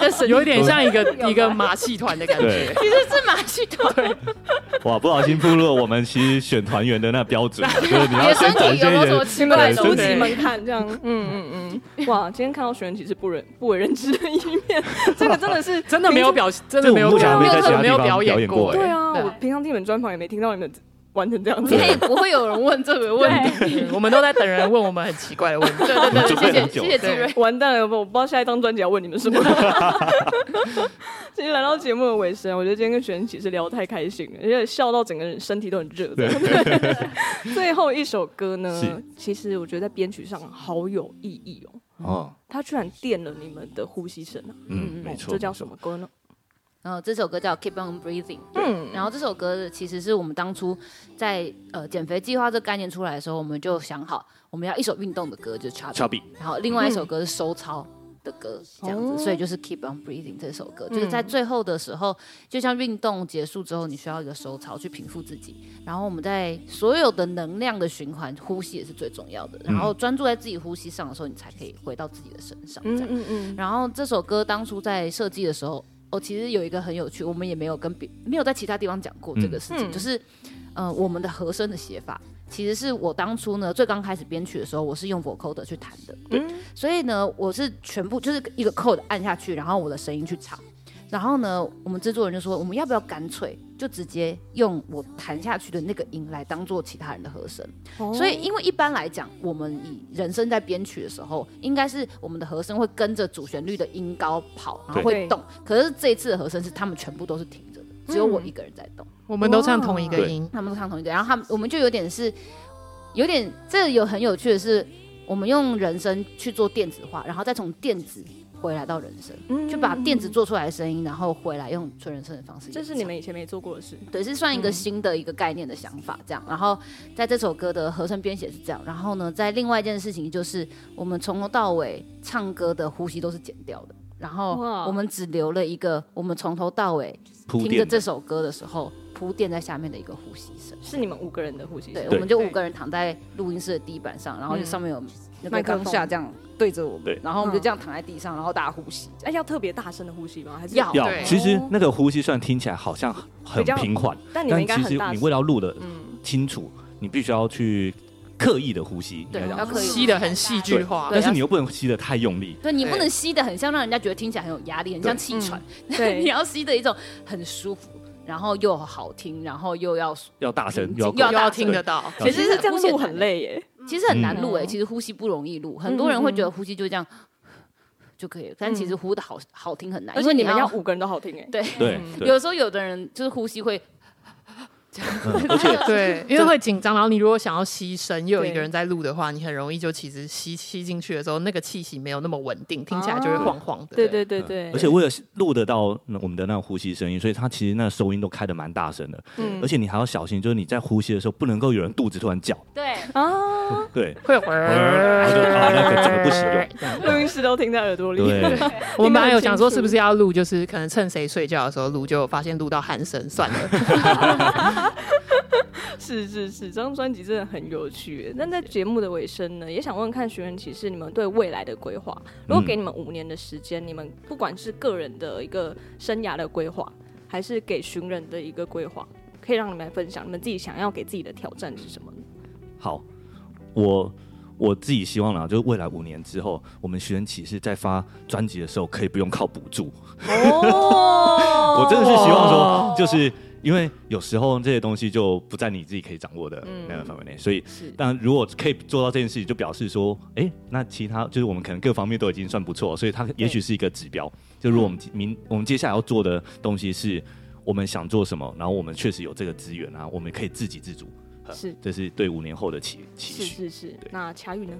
S1: 就 *laughs* 是
S2: 有点像一个一个马戏团的感觉。
S5: 其实是马戏团。*laughs*
S1: 哇，不小心暴露了我们其实选团员的那标准，就是你要先展现一些
S3: 奇怪的东西门槛，这样。嗯嗯嗯。哇，今天看到学员其实不人不为人知的一面，*laughs* 这个真的是 *laughs*
S2: 真的没有表，真的没有表，没有表演过。
S3: 对啊，我平常听你们专访也没听到你们玩成这样子。
S5: 也不会有人问这个问题，
S2: 我们都在等人问我们很奇怪的问题。
S5: 对对对，谢谢谢谢志瑞。
S3: 完蛋了，我不知道下一张专辑要问你们什么。*laughs* 今天来到节目的尾声，我觉得今天跟学员其实聊得太开心了，而且笑到整个人身体都很热。*laughs* 最后一首歌呢，其实我觉得在编曲上好有意义哦。哦，他居然垫了你们的呼吸声啊！
S1: 嗯，没错。
S3: 这叫什么歌呢？
S5: 然后这首歌叫《Keep On Breathing》。嗯，然后这首歌其实是我们当初在呃减肥计划这概念出来的时候，我们就想好我们要一首运动的歌，就是 Chubby，然后另外一首歌是收操的歌，这样子，所以就是《Keep On Breathing》这首歌，就是在最后的时候，就像运动结束之后，你需要一个收操去平复自己，然后我们在所有的能量的循环，呼吸也是最重要的，然后专注在自己呼吸上的时候，你才可以回到自己的身上。这样，嗯嗯。然后这首歌当初在设计的时候。哦，其实有一个很有趣，我们也没有跟别没有在其他地方讲过这个事情，嗯、就是，呃，我们的和声的写法，其实是我当初呢最刚开始编曲的时候，我是用 vocoder 去弹的，所以呢，我是全部就是一个 code 按下去，然后我的声音去唱。然后呢，我们制作人就说，我们要不要干脆就直接用我弹下去的那个音来当做其他人的和声？哦、所以，因为一般来讲，我们以人声在编曲的时候，应该是我们的和声会跟着主旋律的音高跑，然后会动。可是这一次的和声是他们全部都是停着的，只有我一个人在动。嗯、
S2: 我们都唱同一个音，
S5: 他们都唱同一个。然后他们我们就有点是有点这有很有趣的是，我们用人声去做电子化，然后再从电子。回来到人声，就把电子做出来的声音，然后回来用纯人声的方式。
S3: 这是你们以前没做过的事，
S5: 对，是算一个新的一个概念的想法，这样。然后在这首歌的和声编写是这样，然后呢，在另外一件事情就是，我们从头到尾唱歌的呼吸都是剪掉的，然后我们只留了一个，我们从头到尾听着这首歌的时候铺垫在下面的一个呼吸声，
S3: 是你们五个人的呼吸声。
S5: 对，我们就五个人躺在录音室的地板上，然后就上面有麦克风下这样。对着我们，然后我们就这样躺在地上，然后大家呼吸。
S3: 哎，要特别大声的呼吸吗？还是
S5: 要？
S1: 要。其实那个呼吸虽然听起来好像很平缓，
S3: 但你
S1: 其实你为了要录的清楚，你必须要去刻意的呼吸，
S5: 对，要刻意
S2: 吸的很戏剧化，
S1: 但是你又不能吸的太用力。
S5: 对，你不能吸的很像让人家觉得听起来很有压力，很像气喘。*laughs* 对，你要吸的一种很舒服，然后又好听，然后又要
S1: 要大声，又
S2: 要听得到。
S3: 其实是这样录很累耶。
S5: 其实很难录诶，其实呼吸不容易录，很多人会觉得呼吸就这样就可以了，但其实呼的好好听很难，
S3: 因为你们要五个人都好听诶。
S5: 对 *laughs* 对，有时候有的人就是呼吸会这样。*laughs*
S1: 而且
S2: 对，*laughs* 因为会紧张，然后你如果想要吸声，又有一个人在录的话，你很容易就其实吸吸进去的时候，那个气息没有那么稳定，听起来就会晃晃的。
S3: 对对对对。
S1: 而且为了录得到我们的那种呼吸声音，所以它其实那个收音都开的蛮大声的。嗯。而且你还要小心，就是你在呼吸的时候，不能够有人肚子突然叫。
S5: 对
S3: 啊。*laughs*
S1: 对。
S2: 会有。然后就
S1: 那个整个不行
S3: 用。录音师都听在耳朵里。
S1: 对。
S2: 我们本来有想说，是不是要录，就是可能趁谁睡觉的时候录，就发现录到鼾声，算了。*laughs*
S3: 是是是，这张专辑真的很有趣。那在节目的尾声呢，也想问问看寻人启事，你们对未来的规划。如果给你们五年的时间，嗯、你们不管是个人的一个生涯的规划，还是给寻人的一个规划，可以让你们来分享，你们自己想要给自己的挑战是什么呢？
S1: 好，我我自己希望呢，就是未来五年之后，我们寻人启事在发专辑的时候，可以不用靠补助。哦，*laughs* 我真的是希望说，就是。因为有时候这些东西就不在你自己可以掌握的那个范围内，所以，但如果可以做到这件事情，就表示说，哎，那其他就是我们可能各方面都已经算不错，所以它也许是一个指标。就如果我们明我们接下来要做的东西是我们想做什么，然后我们确实有这个资源啊，我们可以自给自足。是，这是对五年后的期期许。
S3: 是是是。那恰玉呢？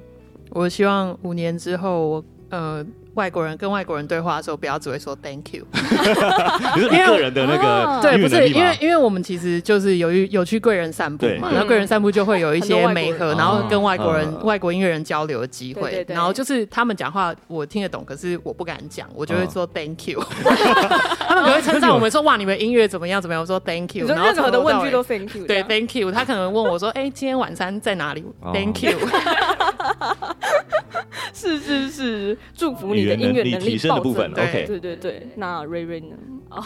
S2: 我希望五年之后，我呃。外国人跟外国人对话的时候，不要只会说 Thank you，*laughs*
S1: 因为个人的那个
S2: 对，不是因为因为我们其实就是由于有去贵人散步嘛，然后贵人散步就会有一些美和，然后跟外国人外国音乐人交流的机会，然后就是他们讲话我听得懂，可是我不敢讲，我就会说 Thank you，*laughs* 他们可能会称赞我们说哇，你们音乐怎么样怎么样，我说 Thank you，然后
S3: 任何的问句都 Thank you，
S2: 对 Thank you，他可能问我说哎，今天晚餐在哪里？Thank you，*laughs* *laughs*
S3: 是是是，祝福你的。音乐能力提升的部分，OK，对对对。那瑞瑞呢？哦，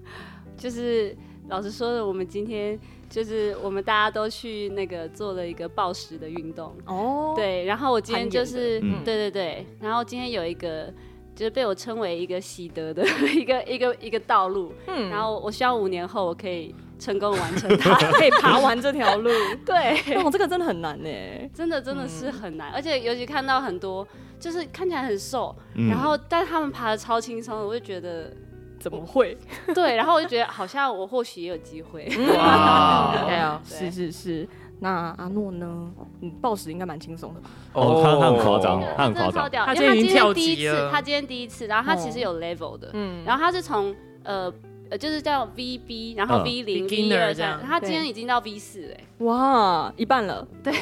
S3: *laughs*
S8: 就是老实说的，我们今天就是我们大家都去那个做了一个暴食的运动哦。对，然后我今天就是，对对对，然后今天有一个就是被我称为一个喜得的 *laughs* 一个一个一个道路。嗯，然后我希望五年后我可以成功完成它，*laughs*
S3: 可以爬完这条路。
S8: 对，
S3: 哦，这个真的很难呢，
S8: 真的真的是很难，而且尤其看到很多。就是看起来很瘦，嗯、然后但他们爬的超轻松，我就觉得
S3: 怎么会？
S8: 对，然后我就觉得好像我或许也有机会。*laughs*
S3: 哇，是是是。那阿诺呢？你暴食应该蛮轻松的吧？
S1: 哦，他他很夸张，他很夸张，
S8: 他今天第一次，他今天第一次，然后他其实有 level 的，嗯，然后他是从呃。呃，就是叫 VB，然后 V 零、V 二这样。他今天已经到 V 四哎，
S3: 哇，一半了，
S8: 对，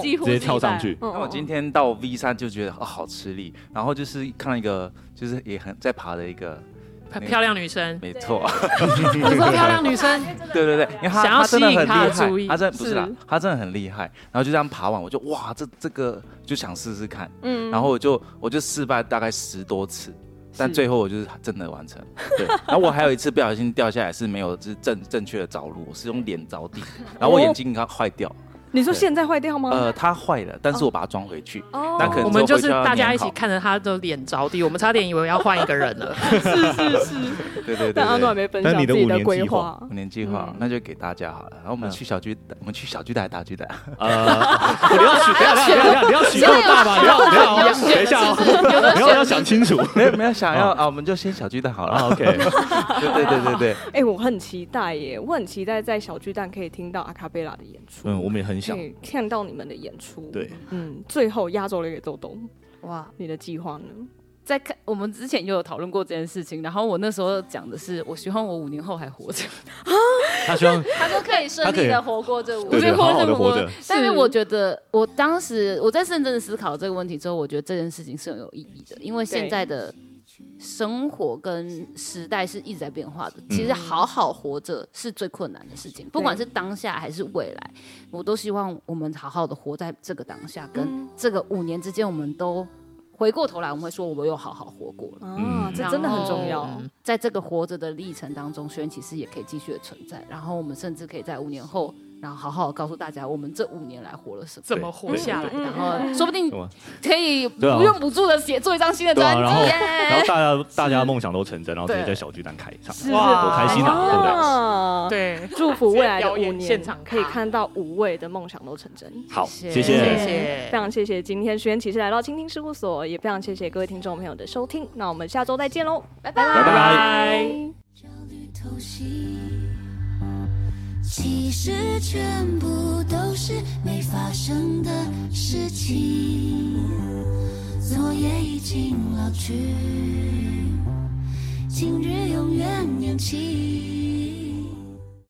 S8: 几乎
S1: 直接跳上去。
S7: 那我今天到 V 三就觉得哦，好吃力。然后就是看到一个，就是也很在爬的一个
S2: 漂亮女生，
S7: 没错，*laughs*
S2: 我说漂亮女生，*laughs*
S7: 对对对，因为她
S2: 想要吸引她的
S7: 注意，她真的不是啦，她真的很厉害。然后就这样爬完，我就哇，这这个就想试试看，嗯，然后我就我就失败大概十多次。但最后我就是真的完成，对。然后我还有一次不小心掉下来是没有就是正正确的着陆，我是用脸着地，然后我眼睛刚坏掉。
S3: 你说现在坏掉吗？
S7: 呃，它坏了，但是我把它装回去。哦。那可能
S2: 我们就是大家一起看着他的脸着地，我们差点以为要换一个人了。*laughs* *laughs*
S3: 是是是。对对对。但阿诺还没分享自己的规划。
S7: 五年计划，那就给大家好了。然后我们去小巨蛋，我们去小巨蛋大巨蛋。
S1: 呃，不要许，不要不要不要许够大吧？*laughs* 不要不要，等一下哦，不要要想清楚。
S7: 没有没有想要啊，我们就先小巨蛋好了。OK。对对对对对。
S3: 哎，我很期待耶，我很期待在小巨蛋可以听到阿卡贝拉的演出。
S1: 嗯，我们也很。
S3: 看到你们的演出，
S1: 对，
S3: 嗯，最后压轴了给豆豆，哇，你的计划呢？
S5: 在看我们之前就有讨论过这件事情，然后我那时候讲的是，我希望我五年后还活着。啊，*laughs*
S1: 他希望 *laughs*
S5: 他说可以顺利的活过这五
S1: 年，好好的活着。
S5: 但是我觉得，我当时我在认真的思考这个问题之后，我觉得这件事情是很有意义的，因为现在的。生活跟时代是一直在变化的，其实好好活着是最困难的事情，不管是当下还是未来，我都希望我们好好的活在这个当下，跟这个五年之间，我们都回过头来，我们会说，我又好好活过了。
S3: 啊，这真的很重要。
S5: 在这个活着的历程当中，寻人启事也可以继续的存在，然后我们甚至可以在五年后。然后好好告诉大家，我们这五年来活了什么，
S2: 怎么活下来，
S5: 然后说不定可以不用补助的写做一张新的专辑，然后
S1: 然后大家大家梦想都成真，然后直接在小巨蛋开一场，哇，多开心啊！
S3: 对不对？对，祝福未来的五年现场可以看到五位的梦想都成真。
S1: 好，谢谢，谢
S3: 谢，非常谢谢今天寻人启事来到倾听事务所，也非常谢谢各位听众朋友的收听，那我们下周再见喽，拜拜，
S1: 拜拜。
S14: 其实全部都是没发生的事情。昨夜已经老去，今日永远年轻。